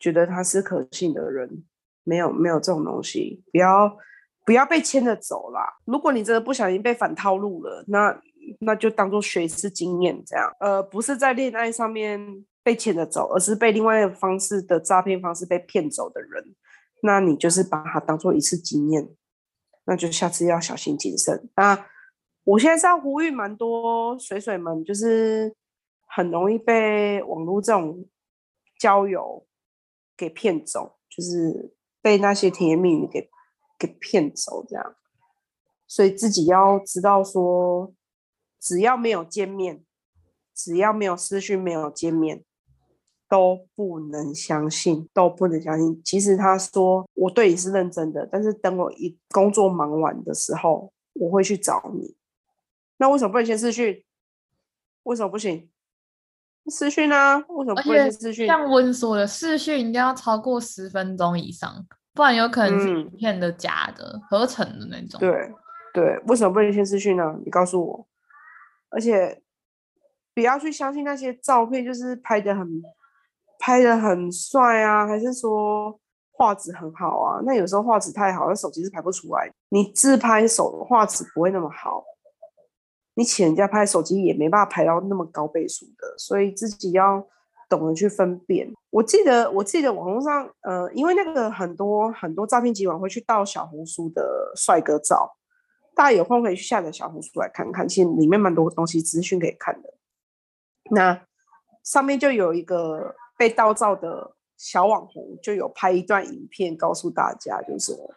[SPEAKER 2] 觉得他是可信的人，没有没有这种东西，不要不要被牵着走啦。如果你真的不小心被反套路了，那。那就当做学一次经验，这样，呃，不是在恋爱上面被牵着走，而是被另外一个方式的诈骗方式被骗走的人，那你就是把它当做一次经验，那就下次要小心谨慎。那我现在是要呼吁蛮多水水们，就是很容易被网络这种交友给骗走，就是被那些甜言蜜语给给骗走，这样，所以自己要知道说。只要没有见面，只要没有私讯，没有见面，都不能相信，都不能相信。其实他说我对你是认真的，但是等我一工作忙完的时候，我会去找你。那为什么不能先私讯？为什么不行？私讯啊？为什么不能先视讯？
[SPEAKER 1] 像温说的，私讯一定要超过十分钟以上，不然有可能是影片的假的、嗯、合成的那种。
[SPEAKER 2] 对对，为什么不能先私讯呢？你告诉我。而且不要去相信那些照片，就是拍的很拍的很帅啊，还是说画质很好啊？那有时候画质太好，那手机是拍不出来。你自拍手画质不会那么好，你请人家拍手机也没办法拍到那么高倍数的，所以自己要懂得去分辨。我记得，我记得网络上，呃，因为那个很多很多诈骗集团会去盗小红书的帅哥照。大家有空可以去下载小红书来看看，其实里面蛮多东西资讯可以看的。那上面就有一个被盗照的小网红，就有拍一段影片告诉大家，就是说，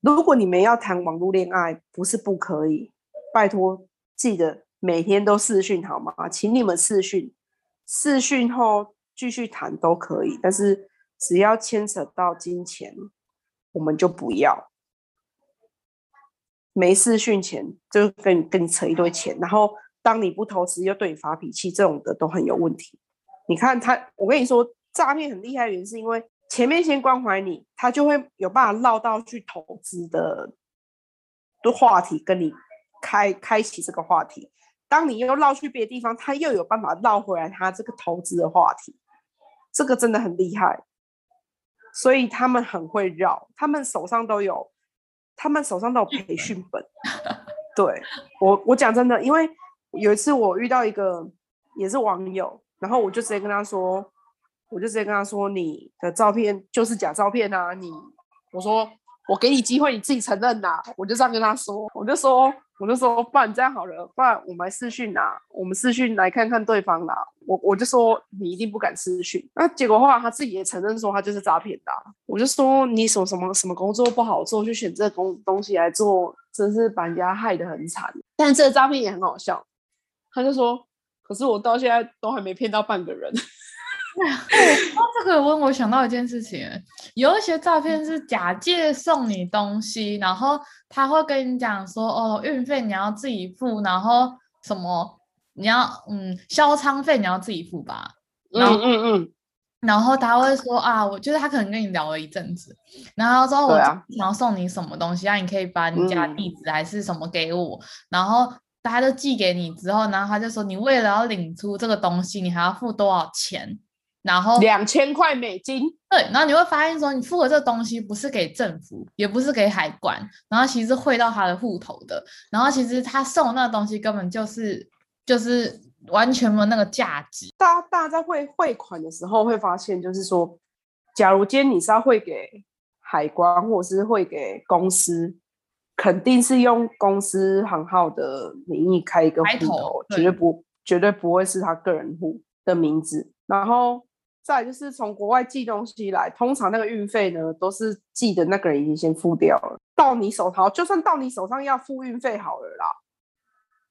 [SPEAKER 2] 如果你们要谈网络恋爱，不是不可以，拜托记得每天都试讯好吗？请你们试讯，试讯后继续谈都可以，但是只要牵扯到金钱，我们就不要。没事训前就跟你跟你扯一堆钱，然后当你不投资又对你发脾气，这种的都很有问题。你看他，我跟你说，诈骗很厉害的原因是因为前面先关怀你，他就会有办法绕到去投资的的话题跟你开开启这个话题。当你又绕去别的地方，他又有办法绕回来他这个投资的话题。这个真的很厉害，所以他们很会绕，他们手上都有。他们手上都有培训本，对，我，我讲真的，因为有一次我遇到一个也是网友，然后我就直接跟他说，我就直接跟他说，你的照片就是假照片啊，你，我说我给你机会，你自己承认呐，我就这样跟他说，我就说。我就说，不然这样好了，不然我们来视讯啊，我们视讯来看看对方啦。我我就说你一定不敢视讯，那结果后来他自己也承认说他就是诈骗的。我就说你什么什么什么工作不好做，去选这个东西来做，真是把人家害得很惨。但这个诈骗也很好笑，他就说，可是我到现在都还没骗到半个人。<laughs>
[SPEAKER 1] 哦，这个问我想到一件事情，有一些照片是假借送你东西，然后他会跟你讲说，哦，运费你要自己付，然后什么你要嗯销仓费你要自己付吧，
[SPEAKER 2] 嗯嗯嗯，
[SPEAKER 1] 然后他会说啊，我就是他可能跟你聊了一阵子，然后说我想要送你什么东西，啊，你可以把你家地址还是什么给我，然后他就寄给你之后，然后他就说你为了要领出这个东西，你还要付多少钱？然后
[SPEAKER 2] 两千块美金，
[SPEAKER 1] 对，然后你会发现说，你付的这个东西不是给政府，也不是给海关，然后其实汇到他的户头的，然后其实他送那个东西根本就是就是完全没有那个价值。
[SPEAKER 2] 大家大家在汇汇款的时候会发现，就是说，假如今天你是要汇给海关或者是汇给公司，肯定是用公司行号的名义开一个户头，绝对不绝对不会是他个人户的名字，然后。再就是从国外寄东西来，通常那个运费呢，都是寄的那个人已经先付掉了，到你手头，就算到你手上要付运费好了啦，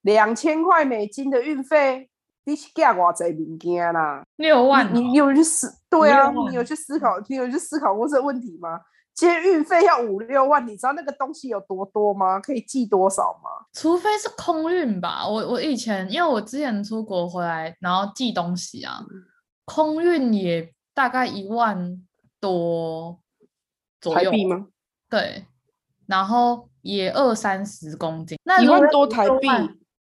[SPEAKER 2] 两千块美金的运费，你是寄多少物件啦？
[SPEAKER 1] 六万，
[SPEAKER 2] 你，你有去思？对啊，你有去思考？你有去思考过这个问题吗？今天运费要五六万，你知道那个东西有多多吗？可以寄多少吗？
[SPEAKER 1] 除非是空运吧。我我以前因为我之前出国回来，然后寄东西啊。嗯空运也大概一万多左右
[SPEAKER 2] 吗？
[SPEAKER 1] 对，然后也二三十公斤，
[SPEAKER 2] 那一万多台币，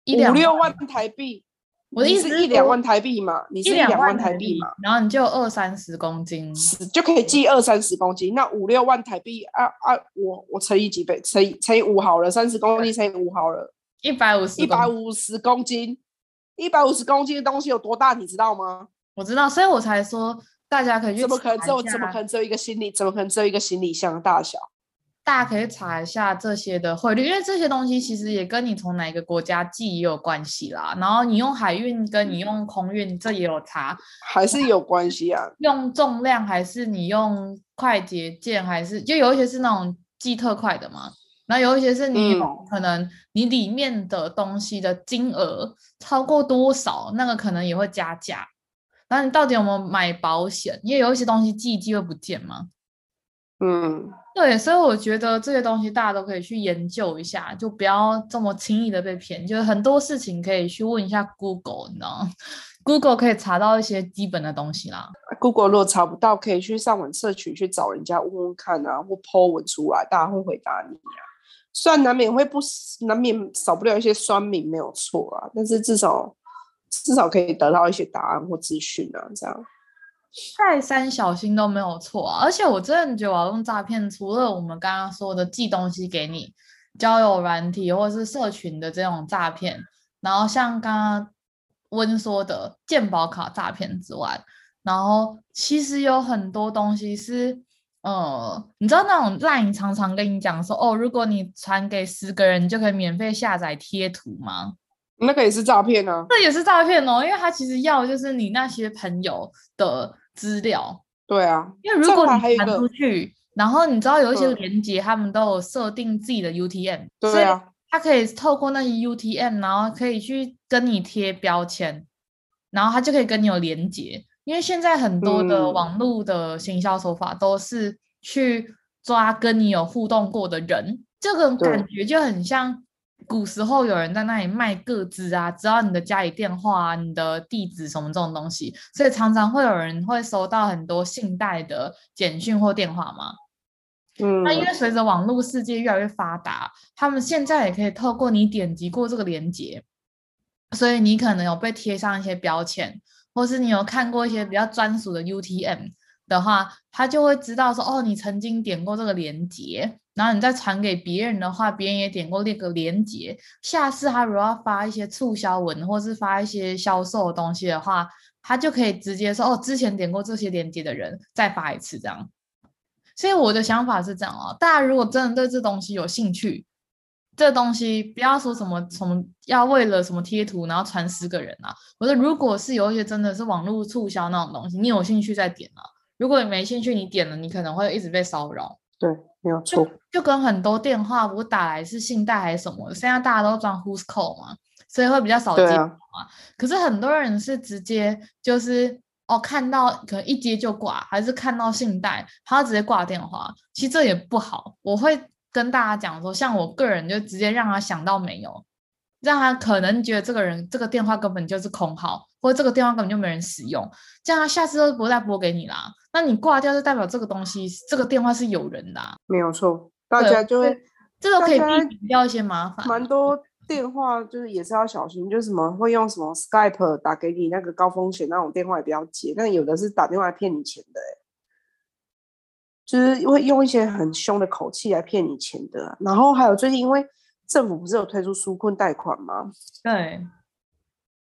[SPEAKER 2] 一五六万台币。
[SPEAKER 1] 我的意思
[SPEAKER 2] 是，一两万台币嘛，你是一两万台币嘛，
[SPEAKER 1] 然后你就二三十公斤，
[SPEAKER 2] 就可以寄二三十公斤。那五六万台币啊啊，我我乘以几倍？乘以乘以五好了，三十公斤乘以五好了，
[SPEAKER 1] 一百五十，
[SPEAKER 2] 一百五十公斤，一百五十公斤的东西有多大？你知道吗？
[SPEAKER 1] 我知道，所以我才说大家可以去。
[SPEAKER 2] 怎么可能只有怎么可能只有一个行李？怎么可能只有一个行李箱的大小？
[SPEAKER 1] 大家可以查一下这些的汇率，因为这些东西其实也跟你从哪个国家寄也有关系啦。然后你用海运跟你用空运，这也有差，
[SPEAKER 2] 还是有关系啊？
[SPEAKER 1] 用重量还是你用快捷键，还是就有一些是那种寄特快的嘛？那有一些是你、嗯、可能你里面的东西的金额超过多少，那个可能也会加价。那你到底有没有买保险？因为有一些东西寄一寄会不见吗？
[SPEAKER 2] 嗯，
[SPEAKER 1] 对，所以我觉得这些东西大家都可以去研究一下，就不要这么轻易的被骗。就是很多事情可以去问一下 Google，你知道吗？Google 可以查到一些基本的东西啦。
[SPEAKER 2] Google 如果查不到，可以去上网社群去找人家问问看啊，或 po 文出来，大家会回答你啊。虽然难免会不难免少不了一些酸民，没有错啊，但是至少至少可以得到一些答案或资讯啊，这样。
[SPEAKER 1] 再三小心都没有错啊！而且我真的觉得网络诈骗，除了我们刚刚说的寄东西给你、交友软体或者是社群的这种诈骗，然后像刚刚温说的健保卡诈骗之外，然后其实有很多东西是，呃，你知道那种 LINE 常常跟你讲说，哦，如果你传给十个人，你就可以免费下载贴图吗？
[SPEAKER 2] 那个也是诈骗啊！
[SPEAKER 1] 这也是诈骗哦，因为他其实要的就是你那些朋友的资料。
[SPEAKER 2] 对啊，
[SPEAKER 1] 因为如果你传出去，然后你知道有一些连接，他们都有设定自己的 UTM，
[SPEAKER 2] 对啊，
[SPEAKER 1] 他可以透过那些 UTM，然后可以去跟你贴标签，然后他就可以跟你有连接。因为现在很多的网络的行销手法都是去抓跟你有互动过的人，这个感觉就很像。古时候有人在那里卖个资啊，知道你的家里电话啊、你的地址什么这种东西，所以常常会有人会收到很多信贷的简讯或电话嘛。嗯，那因为随着网络世界越来越发达，他们现在也可以透过你点击过这个链接，所以你可能有被贴上一些标签，或是你有看过一些比较专属的 UTM 的话，他就会知道说，哦，你曾经点过这个链接。然后你再传给别人的话，别人也点过那个链接。下次他如果要发一些促销文，或是发一些销售的东西的话，他就可以直接说：“哦，之前点过这些链接的人再发一次。”这样。所以我的想法是这样哦，大家如果真的对这东西有兴趣，这东西不要说什么什么要为了什么贴图，然后传十个人啊。我说，如果是有一些真的是网络促销那种东西，你有兴趣再点啊。如果你没兴趣，你点了，你可能会一直被骚扰。
[SPEAKER 2] 对。没有错，
[SPEAKER 1] 就跟很多电话不打来是信贷还是什么，现在大家都装 Who's Call 嘛，所以会比较少接嘛。啊、可是很多人是直接就是哦，看到可能一接就挂，还是看到信贷，他直接挂电话。其实这也不好，我会跟大家讲说，像我个人就直接让他想到没有，让他可能觉得这个人这个电话根本就是空号，或者这个电话根本就没人使用，这样他下次都不会再拨给你啦。那你挂掉就代表这个东西，这个电话是有人的，啊，
[SPEAKER 2] 没有错。大家就会，
[SPEAKER 1] 这个可以避免掉一些麻烦。
[SPEAKER 2] 蛮多电话就是也是要小心，就是什么会用什么 Skype 打给你那个高风险那种电话也不要接。但有的是打电话来骗你钱的，就是会用一些很凶的口气来骗你钱的。然后还有最近因为政府不是有推出纾困贷款吗？
[SPEAKER 1] 对，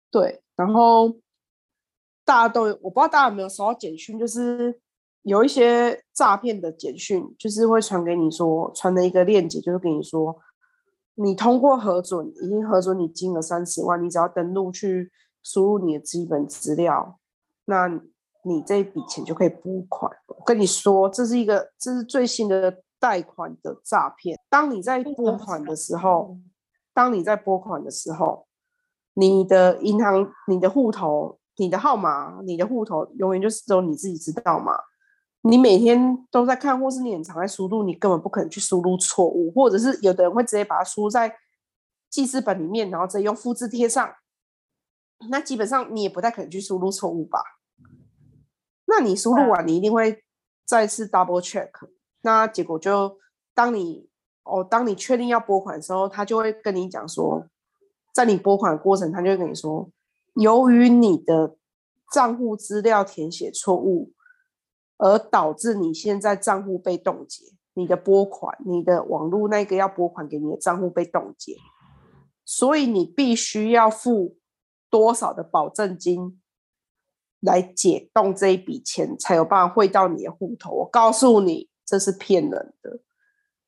[SPEAKER 2] 对，然后。大家都，我不知道大家有没有收到简讯，就是有一些诈骗的简讯，就是会传给你说，传的一个链接，就是跟你说，你通过核准，已经核准你金额三十万，你只要登录去输入你的基本资料，那你这一笔钱就可以拨款。我跟你说，这是一个，这是最新的贷款的诈骗。当你在拨款的时候，当你在拨款的时候，你的银行，你的户头。你的号码，你的户头永远就是只有你自己知道嘛。你每天都在看，或是你很常在输入，你根本不可能去输入错误，或者是有的人会直接把它输在记事本里面，然后直接用复制贴上。那基本上你也不太可能去输入错误吧？那你输入完，你一定会再次 double check。那结果就当你哦，当你确定要拨款的时候，他就会跟你讲说，在你拨款的过程，他就会跟你说。由于你的账户资料填写错误，而导致你现在账户被冻结，你的拨款，你的网络那个要拨款给你的账户被冻结，所以你必须要付多少的保证金来解冻这一笔钱，才有办法汇到你的户头。我告诉你，这是骗人的，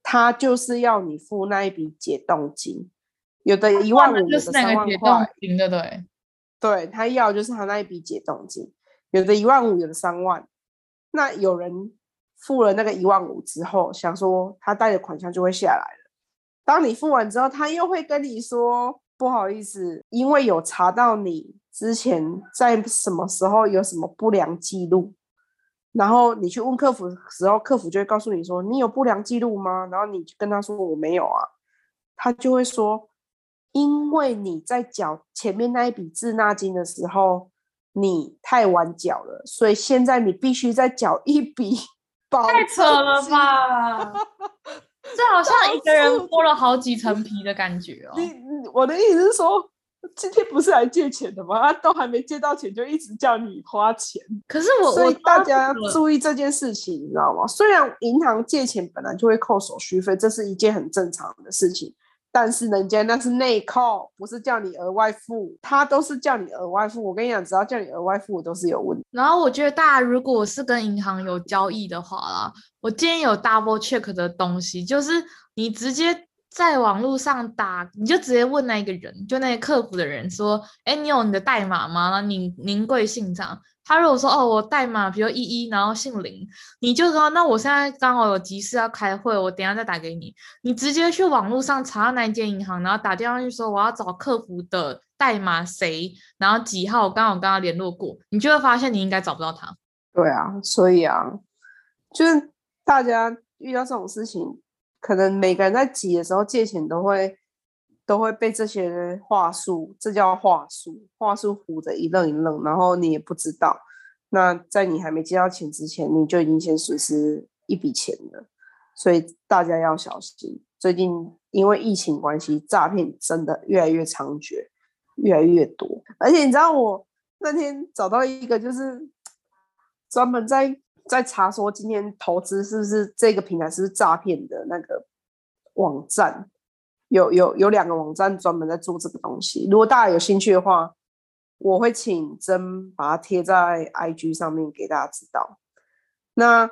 [SPEAKER 2] 他就是要你付那一笔解冻金，有的一万五，有的三万块，
[SPEAKER 1] 对对。
[SPEAKER 2] 对，他要就是他那一笔解冻金，有的一万五，有的三万。那有人付了那个一万五之后，想说他贷的款项就会下来了。当你付完之后，他又会跟你说不好意思，因为有查到你之前在什么时候有什么不良记录，然后你去问客服的时候，客服就会告诉你说你有不良记录吗？然后你就跟他说我没有啊，他就会说。因为你在缴前面那一笔滞纳金的时候，你太晚缴了，所以现在你必须再缴一笔 <laughs> 保。
[SPEAKER 1] 太扯了吧！<laughs> 这好像一个人剥了好几层皮的感觉哦。
[SPEAKER 2] 你，我的意思是说，今天不是来借钱的吗？他都还没借到钱，就一直叫你花钱。
[SPEAKER 1] 可是我，
[SPEAKER 2] 所以大家要注意这件事情，你知道吗？虽然银行借钱本来就会扣手续费，这是一件很正常的事情。但是人家那是内扣，不是叫你额外付，他都是叫你额外付。我跟你讲，只要叫你额外付，都是有问题。
[SPEAKER 1] 然后我觉得大家如果是跟银行有交易的话啦，我建议有 double check 的东西，就是你直接在网络上打，你就直接问那个人，就那个客服的人说，哎，你有你的代码吗？您您贵姓这样？他如果说哦，我代码比如一一，然后姓林，你就说那我现在刚好有急事要开会，我等下再打给你。你直接去网络上查那间银行，然后打电话去说我要找客服的代码谁，然后几号，我刚好跟他联络过，你就会发现你应该找不到他。对
[SPEAKER 2] 啊，所以啊，就是大家遇到这种事情，可能每个人在急的时候借钱都会都会被这些话术，这叫话术，话术唬得一愣一愣，然后你也不知道。那在你还没接到钱之前，你就已经先损失一笔钱了，所以大家要小心。最近因为疫情关系，诈骗真的越来越猖獗，越来越多。而且你知道，我那天找到一个，就是专门在在查说今天投资是不是这个平台是诈骗的那个网站。有有有两个网站专门在做这个东西，如果大家有兴趣的话，我会请真把它贴在 IG 上面给大家知道。那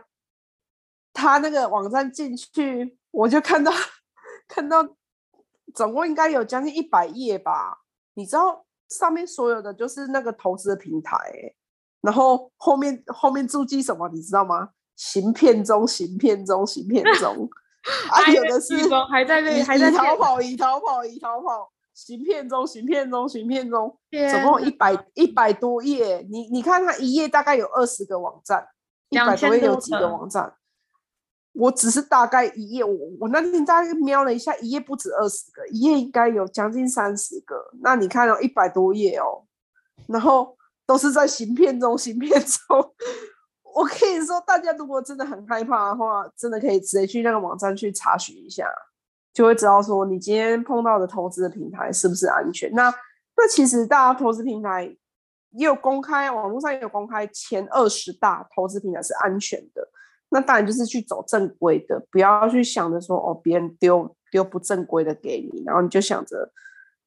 [SPEAKER 2] 他那个网站进去，我就看到 <laughs> 看到总共应该有将近一百页吧。你知道上面所有的就是那个投资的平台，然后后面后面注记什么，你知道吗？行骗中，行骗中，行骗中。<laughs> 啊，有的是
[SPEAKER 1] 还在那，还在
[SPEAKER 2] 逃跑，已逃跑，已逃跑，行骗中，行骗中，行骗中，总共一百一百多页。你你看，它一页大概有二十个网站，一百多页有几个网站？我只是大概一页，我我那天大概瞄了一下，一页不止二十个，一页应该有将近三十个。那你看到一百多页哦，然后都是在行骗中，行骗中。我可以说，大家如果真的很害怕的话，真的可以直接去那个网站去查询一下，就会知道说你今天碰到的投资的平台是不是安全。那那其实大家投资平台也有公开，网络上也有公开前二十大投资平台是安全的。那当然就是去走正规的，不要去想着说哦，别人丢丢不正规的给你，然后你就想着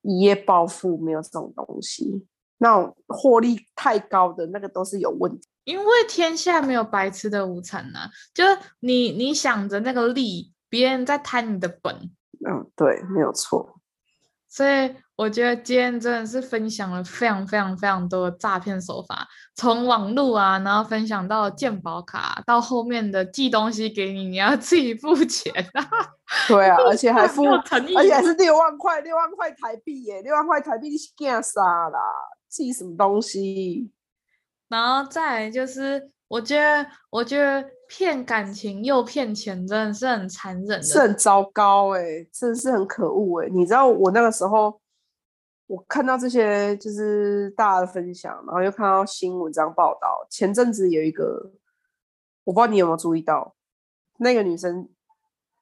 [SPEAKER 2] 一夜暴富，没有这种东西。那种获利太高的那个都是有问题。
[SPEAKER 1] 因为天下没有白吃的午餐呐、啊，就你你想着那个利，别人在贪你的本。
[SPEAKER 2] 嗯，对，没有错。
[SPEAKER 1] 所以我觉得今天真的是分享了非常非常非常多的诈骗手法，从网络啊，然后分享到健保卡，到后面的寄东西给你，你要自己付钱啊。<laughs>
[SPEAKER 2] 对啊，而且还付，<laughs> 而且还是六万块，六万块台币耶，六万块台币你是干啥啦？寄什么东西？
[SPEAKER 1] 然后再来就是，我觉得，我觉得骗感情又骗钱，真的是很残忍的，
[SPEAKER 2] 是很糟糕哎、真的是很可恶哎、你知道我那个时候，我看到这些就是大家的分享，然后又看到新闻这样报道。前阵子有一个，我不知道你有没有注意到，那个女生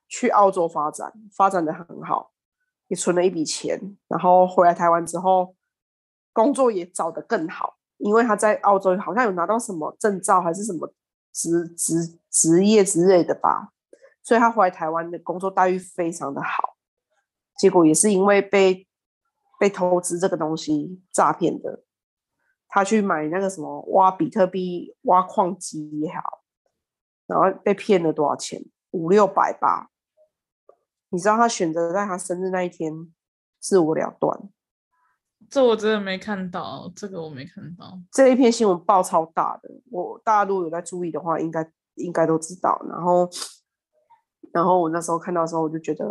[SPEAKER 2] 去澳洲发展，发展的很好，也存了一笔钱，然后回来台湾之后，工作也找得更好。因为他在澳洲好像有拿到什么证照还是什么职职职业之类的吧，所以他回来台湾的工作待遇非常的好。结果也是因为被被投资这个东西诈骗的，他去买那个什么挖比特币挖矿机也好，然后被骗了多少钱？五六百吧。你知道他选择在他生日那一天自我了断。
[SPEAKER 1] 这我真的没看到，这个我没看到。
[SPEAKER 2] 这一篇新闻爆超大的，我大家如果有在注意的话，应该应该都知道。然后，然后我那时候看到的时候，我就觉得，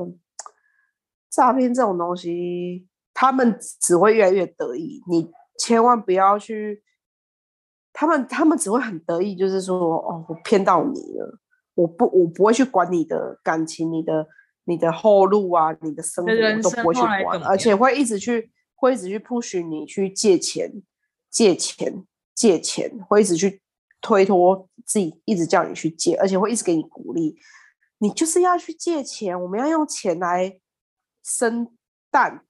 [SPEAKER 2] 诈骗这种东西，他们只会越来越得意。你千万不要去，他们他们只会很得意，就是说，哦，我骗到你了，我不我不会去管你的感情、你的你的后路啊、你的生活我都不会去管，而且会一直去。会一直去 push 你去借钱、借钱、借钱，会一直去推脱自己，一直叫你去借，而且会一直给你鼓励。你就是要去借钱，我们要用钱来生蛋。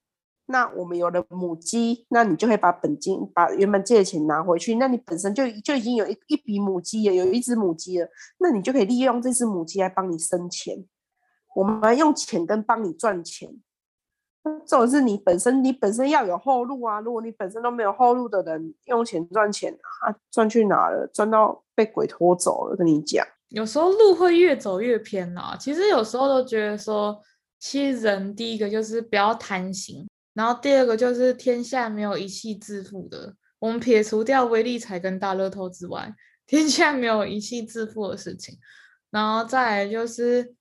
[SPEAKER 2] 那我们有了母鸡，那你就可以把本金、把原本借的钱拿回去。那你本身就就已经有一一笔母鸡了，有一只母鸡了，那你就可以利用这只母鸡来帮你生钱。我们用钱跟帮你赚钱，这种是你本身，你本身要有后路啊。如果你本身都没有后路的人，用钱赚钱啊，赚去哪了？赚到被鬼拖走了。跟你讲，
[SPEAKER 1] 有时候路会越走越偏啊。其实有时候都觉得说，其实人第一个就是不要贪心。然后第二个就是天下没有一夕致富的，我们撇除掉威力彩跟大乐透之外，天下没有一夕致富的事情。然后再来就是，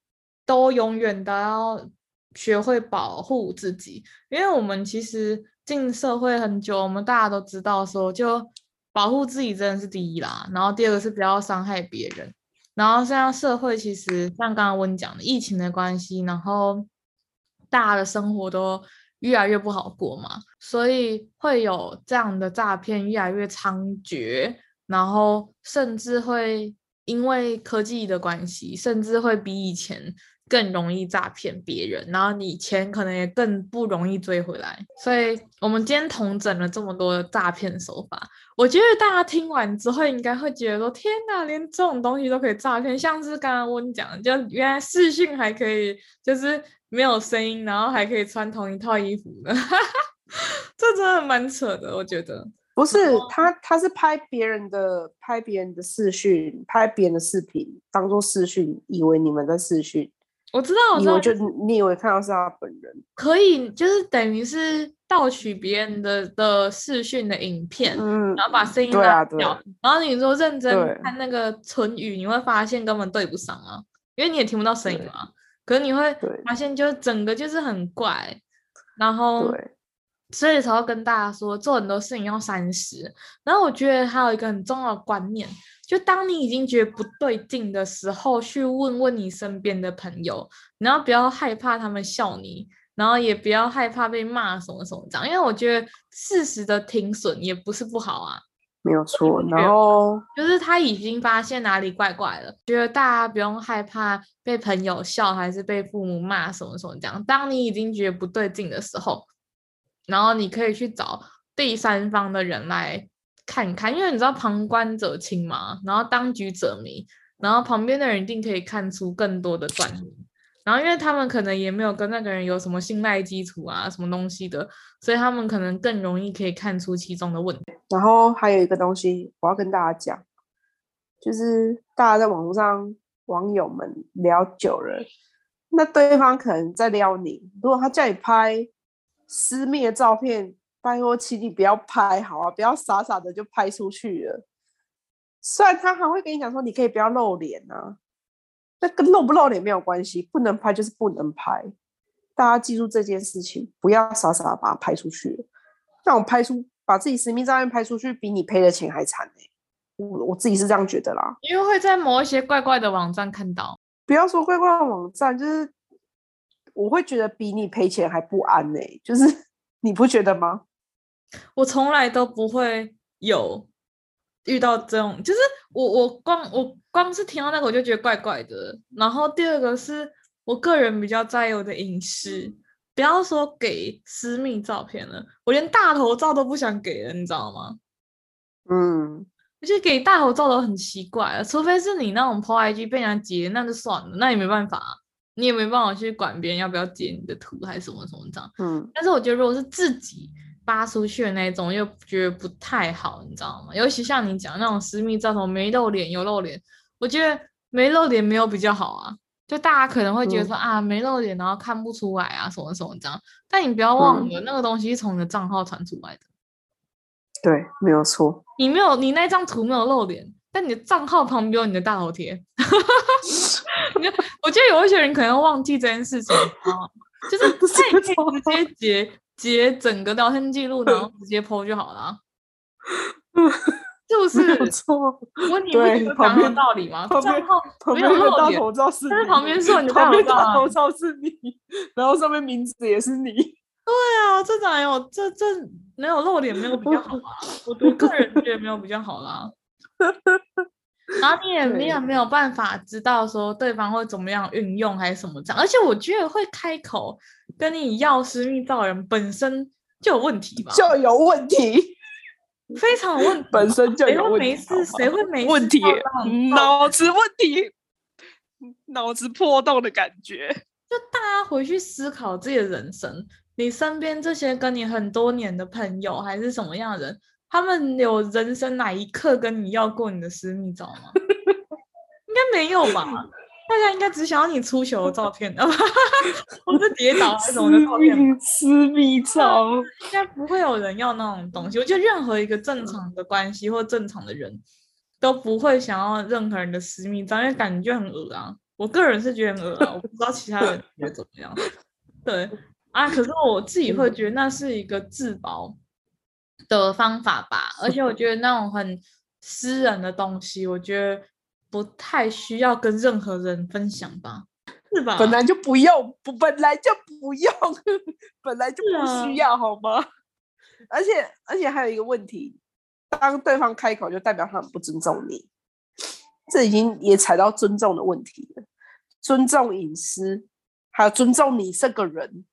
[SPEAKER 1] 都永远都要学会保护自己，因为我们其实进社会很久，我们大家都知道说，就保护自己真的是第一啦。然后第二个是不要伤害别人。然后现在社会其实像刚刚温讲的疫情的关系，然后大家的生活都。越来越不好过嘛，所以会有这样的诈骗越来越猖獗，然后甚至会因为科技的关系，甚至会比以前更容易诈骗别人，然后你钱可能也更不容易追回来。所以我们今天同整了这么多的诈骗手法，我觉得大家听完之后应该会觉得说：天哪，连这种东西都可以诈骗！像是刚刚我跟你讲的，就原来视讯还可以，就是。没有声音，然后还可以穿同一套衣服的，<laughs> 这真的蛮扯的，我觉得。
[SPEAKER 2] 不是他，他是拍别人的，拍别人的视讯，拍别人的视频，当做视讯，以为你们在视讯。
[SPEAKER 1] 我知道，我知道，
[SPEAKER 2] 你以为看到是他本人，
[SPEAKER 1] 可以，就是等于是盗取别人的的视讯的影片，嗯，然后把声音拿掉，啊、然后你说认真看那个唇语，你会发现根本对不上啊，因为你也听不到声音嘛。可是你会发现，就整个就是很怪，然后，所以才会跟大家说，做很多事情要三思。然后我觉得还有一个很重要的观念，就当你已经觉得不对劲的时候，去问问你身边的朋友，然后不要害怕他们笑你，然后也不要害怕被骂什么什么这样，因为我觉得适时的停损也不是不好啊。
[SPEAKER 2] 没有错，然后
[SPEAKER 1] 就是他已经发现哪里怪怪了，觉得大家不用害怕被朋友笑，还是被父母骂什么什么这样。当你已经觉得不对劲的时候，然后你可以去找第三方的人来看看，因为你知道旁观者清嘛，然后当局者迷，然后旁边的人一定可以看出更多的端倪。然后，因为他们可能也没有跟那个人有什么信赖基础啊，什么东西的，所以他们可能更容易可以看出其中的问题。
[SPEAKER 2] 然后还有一个东西，我要跟大家讲，就是大家在网络上网友们聊久了，那对方可能在撩你。如果他叫你拍私密的照片，拜托，请你不要拍，好啊，不要傻傻的就拍出去了。虽然他还会跟你讲说，你可以不要露脸啊。那跟露不露脸没有关系，不能拍就是不能拍。大家记住这件事情，不要傻傻的把它拍出去。那我拍出把自己私密照片拍出去，比你赔的钱还惨呢、欸。我我自己是这样觉得啦，
[SPEAKER 1] 因为会在某一些怪怪的网站看到。
[SPEAKER 2] 不要说怪怪的网站，就是我会觉得比你赔钱还不安呢、欸。就是你不觉得吗？
[SPEAKER 1] 我从来都不会有。遇到这种，就是我我光我光是听到那个我就觉得怪怪的。然后第二个是我个人比较在意我的隐私，不要说给私密照片了，我连大头照都不想给了，你知道吗？
[SPEAKER 2] 嗯，
[SPEAKER 1] 而且给大头照都很奇怪啊，除非是你那种 po IG 被人家截，那就算了，那也没办法，你也没办法去管别人要不要截你的图还是什么什么这样。
[SPEAKER 2] 嗯，
[SPEAKER 1] 但是我觉得如果是自己。发出去的那种又觉得不太好，你知道吗？尤其像你讲那种私密照，什么没露脸有露脸，我觉得没露脸没有比较好啊。就大家可能会觉得说、嗯、啊，没露脸然后看不出来啊，什么什么这样。但你不要忘了，嗯、那个东西是从你的账号传出来的。
[SPEAKER 2] 对，没有错。
[SPEAKER 1] 你没有，你那张图没有露脸，但你的账号旁边有你的大头贴。<laughs> 我觉得有一些人可能忘记这件事情啊，就 <laughs> 是那你可以直接截。截整个聊天记录，然后直接 <laughs> po 就好了，是不是？
[SPEAKER 2] 没错。
[SPEAKER 1] 我你不讲有道理吗？
[SPEAKER 2] 旁边旁边的大头照是你，
[SPEAKER 1] 但是旁边是你的
[SPEAKER 2] 大头照，大头照是你，然后上面名字也是你。
[SPEAKER 1] 对啊，这哪有这这没有露脸没有比较好啊？我我个人觉得没有比较好啦。<laughs> 然后你也没有没有办法知道说对方会怎么样运用还是什么这样，而且我觉得会开口跟你要私密照的人本身就有问题吧？
[SPEAKER 2] 就有问题，<laughs>
[SPEAKER 1] 非常有问题，
[SPEAKER 2] 本身就有问题。
[SPEAKER 1] 谁会没事？谁会没事？
[SPEAKER 2] 问题，脑子问题，脑子破洞的感觉。
[SPEAKER 1] 就大家回去思考自己的人生，你身边这些跟你很多年的朋友还是什么样的人？他们有人生哪一刻跟你要过你的私密照吗？<laughs> 应该没有吧？大家应该只想要你出糗的照片，<laughs> 或者跌倒还是什么的照片。
[SPEAKER 2] 私密照
[SPEAKER 1] 应该不会有人要那种东西。我觉得任何一个正常的关系或正常的人都不会想要任何人的私密照，因为感觉很恶啊。我个人是觉得很恶啊，我不知道其他人觉得怎么样。<laughs> 对啊，可是我自己会觉得那是一个自保的方法吧，而且我觉得那种很私人的东西，我觉得不太需要跟任何人分享吧，是吧？
[SPEAKER 2] 本来就不用，不本来就不用，本来就不 <laughs> 需要，好吗？<laughs> 而且而且还有一个问题，当对方开口，就代表他很不尊重你，这已经也踩到尊重的问题了，尊重隐私，还有尊重你这个人。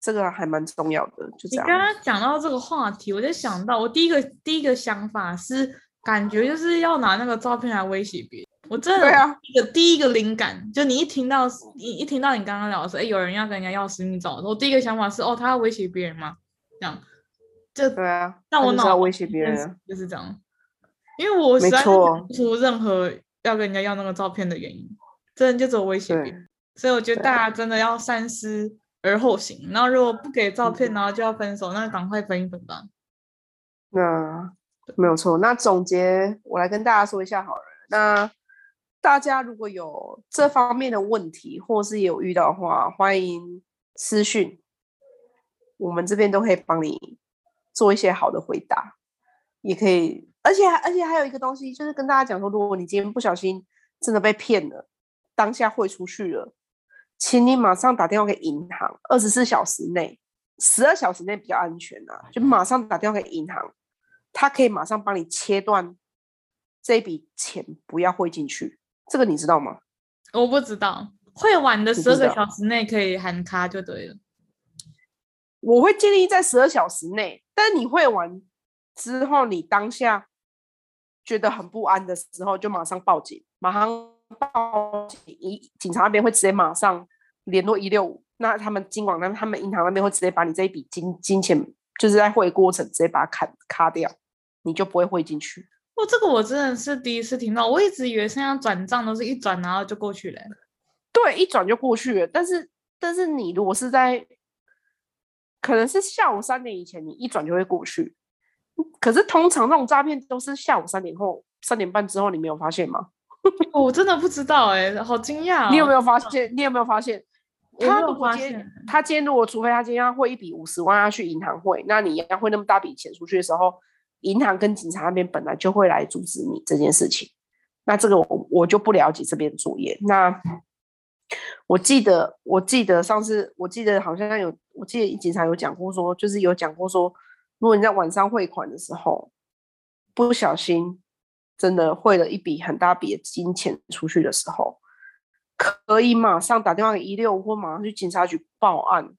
[SPEAKER 2] 这个还蛮重要的，就这样。
[SPEAKER 1] 你刚刚讲到这个话题，我就想到，我第一个第一个想法是，感觉就是要拿那个照片来威胁别人。我真的，一个第一个灵感，啊、就你一听到，你一听到你刚刚聊的说，哎，有人要跟人家要私密照，我第一个想法是，哦，他要威胁别人吗？这样，就
[SPEAKER 2] 对啊。
[SPEAKER 1] 那我脑
[SPEAKER 2] 要威胁别人，
[SPEAKER 1] 就是这样。因为我实在想不出任何要跟人家要那个照片的原因，真的就只有威胁别人。所以我觉得大家真的要三思。而后行，然后如果不给照片，然后就要分手，嗯、那赶快分一分吧。
[SPEAKER 2] 那没有错。那总结，我来跟大家说一下好了。那大家如果有这方面的问题，或是有遇到的话，欢迎私讯，我们这边都可以帮你做一些好的回答，也可以。而且而且还有一个东西，就是跟大家讲说，如果你今天不小心真的被骗了，当下汇出去了。请你马上打电话给银行，二十四小时内，十二小时内比较安全啊，就马上打电话给银行，他可以马上帮你切断这笔钱，不要汇进去。这个你知道吗？
[SPEAKER 1] 我不知道，汇完的十二个小时内可以喊卡就对了。
[SPEAKER 2] 我会建议在十二小时内，但你汇完之后，你当下觉得很不安的时候，就马上报警，马上。报警，一警察那边会直接马上联络一六五，那他们金管那他们银行那边会直接把你这一笔金金钱，就是在汇过程直接把它砍卡掉，你就不会汇进去。
[SPEAKER 1] 哦，这个我真的是第一次听到，我一直以为现在转账都是一转然后就过去了。
[SPEAKER 2] 对，一转就过去了。但是但是你如果是在，可能是下午三点以前，你一转就会过去。可是通常这种诈骗都是下午三点后三点半之后，你没有发现吗？<laughs>
[SPEAKER 1] 我真的不知道哎、欸，好惊讶、哦！
[SPEAKER 2] 你有没有发现？你有没有发现？他如果他今天如果除非他今天要汇一笔五十万要去银行汇，那你要汇那么大笔钱出去的时候，银行跟警察那边本来就会来阻止你这件事情。那这个我我就不了解这边作业。那我记得我记得上次我记得好像有我记得警察有讲过说，就是有讲过说，如果你在晚上汇款的时候不小心。真的汇了一笔很大笔的金钱出去的时候，可以马上打电话给一六五，或马上去警察局报案，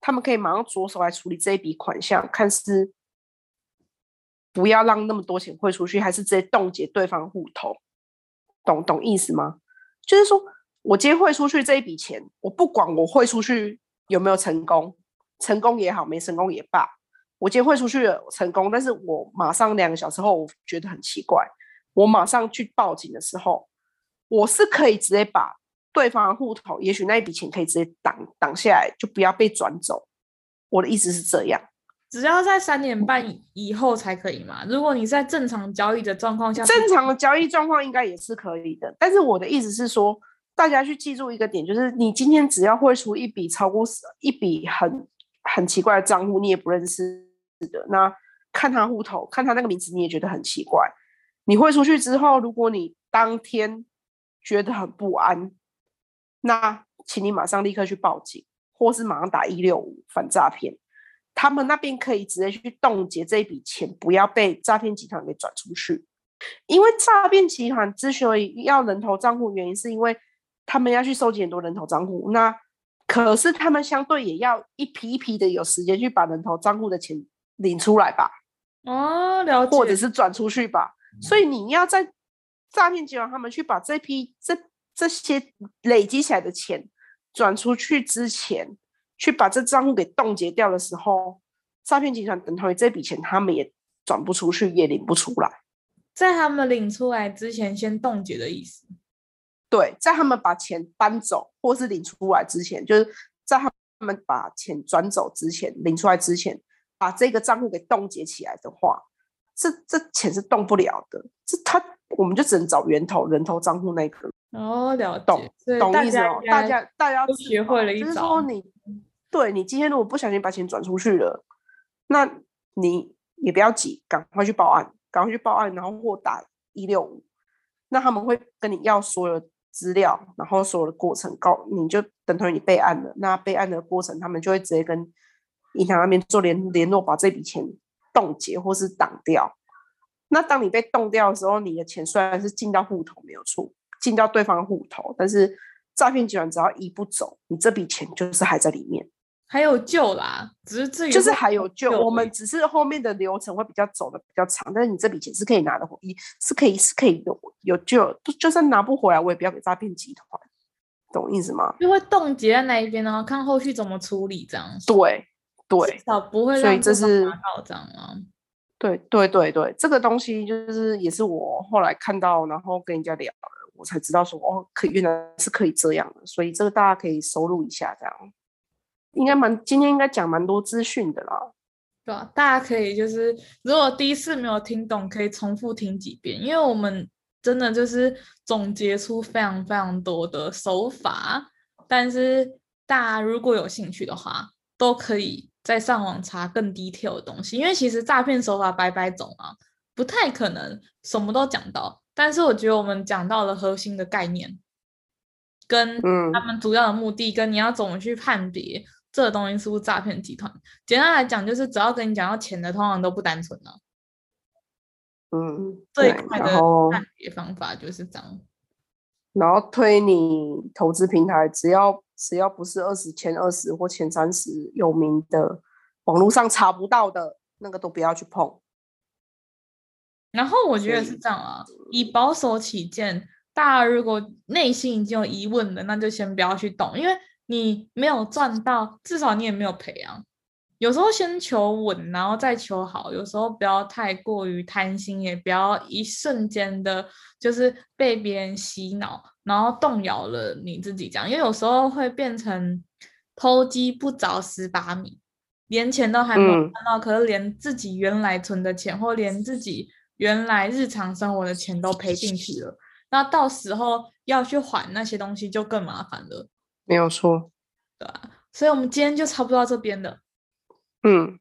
[SPEAKER 2] 他们可以马上着手来处理这一笔款项，看是不要让那么多钱汇出去，还是直接冻结对方户头，懂懂意思吗？就是说我今天汇出去这一笔钱，我不管我汇出去有没有成功，成功也好，没成功也罢，我今天汇出去了成功，但是我马上两个小时后，我觉得很奇怪。我马上去报警的时候，我是可以直接把对方的户头，也许那一笔钱可以直接挡挡下来，就不要被转走。我的意思是这样，
[SPEAKER 1] 只要在三点半以后才可以嘛？如果你在正常交易的状况下，
[SPEAKER 2] 正常的交易状况应该也是可以的。但是我的意思是说，大家去记住一个点，就是你今天只要汇出一笔超过一笔很很奇怪的账户，你也不认识的，那看他户头，看他那个名字，你也觉得很奇怪。你汇出去之后，如果你当天觉得很不安，那请你马上立刻去报警，或是马上打一六五反诈骗。他们那边可以直接去冻结这一笔钱，不要被诈骗集团给转出去。因为诈骗集团之所以要人头账户，原因是因为他们要去收集很多人头账户，那可是他们相对也要一批一批的有时间去把人头账户的钱领出来吧？
[SPEAKER 1] 哦，了解，
[SPEAKER 2] 或者是转出去吧。所以你要在诈骗集团他们去把这批这这些累积起来的钱转出去之前，去把这账户给冻结掉的时候，诈骗集团等同于这笔钱他们也转不出去，也领不出来。
[SPEAKER 1] 在他们领出来之前，先冻结的意思。
[SPEAKER 2] 对，在他们把钱搬走或是领出来之前，就是在他们把钱转走之前，领出来之前，把这个账户给冻结起来的话，这这钱是动不了的。这他我们就只能找源头，人头账户那个。
[SPEAKER 1] 哦，了解，
[SPEAKER 2] 懂懂意思哦。大家大家
[SPEAKER 1] 都学会了一招，
[SPEAKER 2] 就是说你，对你今天如果不小心把钱转出去了，那你也不要急，赶快去报案。赶快去报案，然后或打一六五，那他们会跟你要所有的资料，然后所有的过程告你就等同于你备案了。那备案的过程，他们就会直接跟银行那边做联联络，把这笔钱冻结或是挡掉。那当你被冻掉的时候，你的钱虽然是进到户头没有错，进到对方户头，但是诈骗集团只要移不走，你这笔钱就是还在里面。
[SPEAKER 1] 还有救啦，只是至于
[SPEAKER 2] 就是还有救，我们只是后面的流程会比较走的比较长，但是你这笔钱是可以拿的回，是可以是可以有有救，就算拿不回来，我也不要给诈骗集团，懂意思吗？
[SPEAKER 1] 就会冻结在那一边，然后看后续怎么处理，这样。
[SPEAKER 2] 对对，
[SPEAKER 1] 至少不会让
[SPEAKER 2] 所以这是
[SPEAKER 1] 这样啊。
[SPEAKER 2] 对对对对，这个东西就是也是我后来看到，然后跟人家聊了，我才知道说哦，可以原来是可以这样的，所以这个大家可以收录一下这样。应该蛮今天应该讲蛮多资讯的啦，
[SPEAKER 1] 对啊，大家可以就是如果第一次没有听懂，可以重复听几遍，因为我们真的就是总结出非常非常多的手法，但是大家如果有兴趣的话，都可以再上网查更 detail 的东西，因为其实诈骗手法百百种啊，不太可能什么都讲到，但是我觉得我们讲到了核心的概念，跟他们主要的目的，跟你要怎么去判别。这个东西是不是诈骗集团？简单来讲，就是只要跟你讲到钱的，通常都不单纯啊。
[SPEAKER 2] 嗯，
[SPEAKER 1] 最快的判别方法就是这样。
[SPEAKER 2] 然后推你投资平台，只要只要不是二十前二十或前三十有名的，网络上查不到的那个都不要去碰。
[SPEAKER 1] 然后我觉得是这样啊，以保守起见，大家如果内心已经有疑问了，那就先不要去动，因为。你没有赚到，至少你也没有赔啊。有时候先求稳，然后再求好。有时候不要太过于贪心，也不要一瞬间的，就是被别人洗脑，然后动摇了你自己。这样，因为有时候会变成偷鸡不着蚀把米，连钱都还没有赚到，嗯，可是连自己原来存的钱，或连自己原来日常生活的钱都赔进去了。那到时候要去还那些东西，就更麻烦了。
[SPEAKER 2] 没有错，
[SPEAKER 1] 对啊，所以我们今天就差不多到这边了。
[SPEAKER 2] 嗯，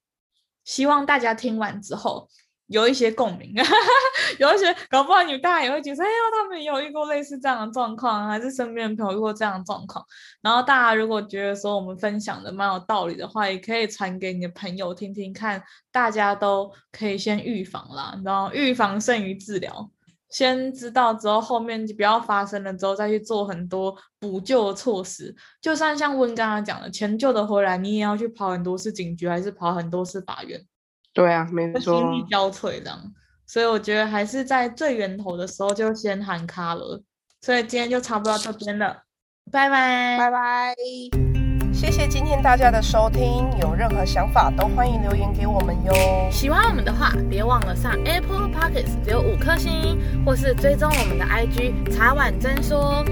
[SPEAKER 1] 希望大家听完之后有一些共鸣，<laughs> 有一些搞不好你们大家也会觉得，哎呦，他们也有遇过类似这样的状况，还是身边的朋友遇过这样的状况。然后大家如果觉得说我们分享的蛮有道理的话，也可以传给你的朋友听听看，大家都可以先预防啦，然后预防胜于治疗。先知道之后，后面就不要发生了之后，再去做很多补救措施。就算像温刚刚讲的，钱救得回来，你也要去跑很多次警局，还是跑很多次法院。
[SPEAKER 2] 对啊，没错。
[SPEAKER 1] 心力交瘁这样，所以我觉得还是在最源头的时候就先喊卡了。所以今天就差不多到这边了，拜拜，
[SPEAKER 2] 拜拜。谢谢今天大家的收听，有任何想法都欢迎留言给我们哟。
[SPEAKER 1] 喜欢我们的话，别忘了上 Apple Podcast 留五颗星，或是追踪我们的 IG 茶碗真说。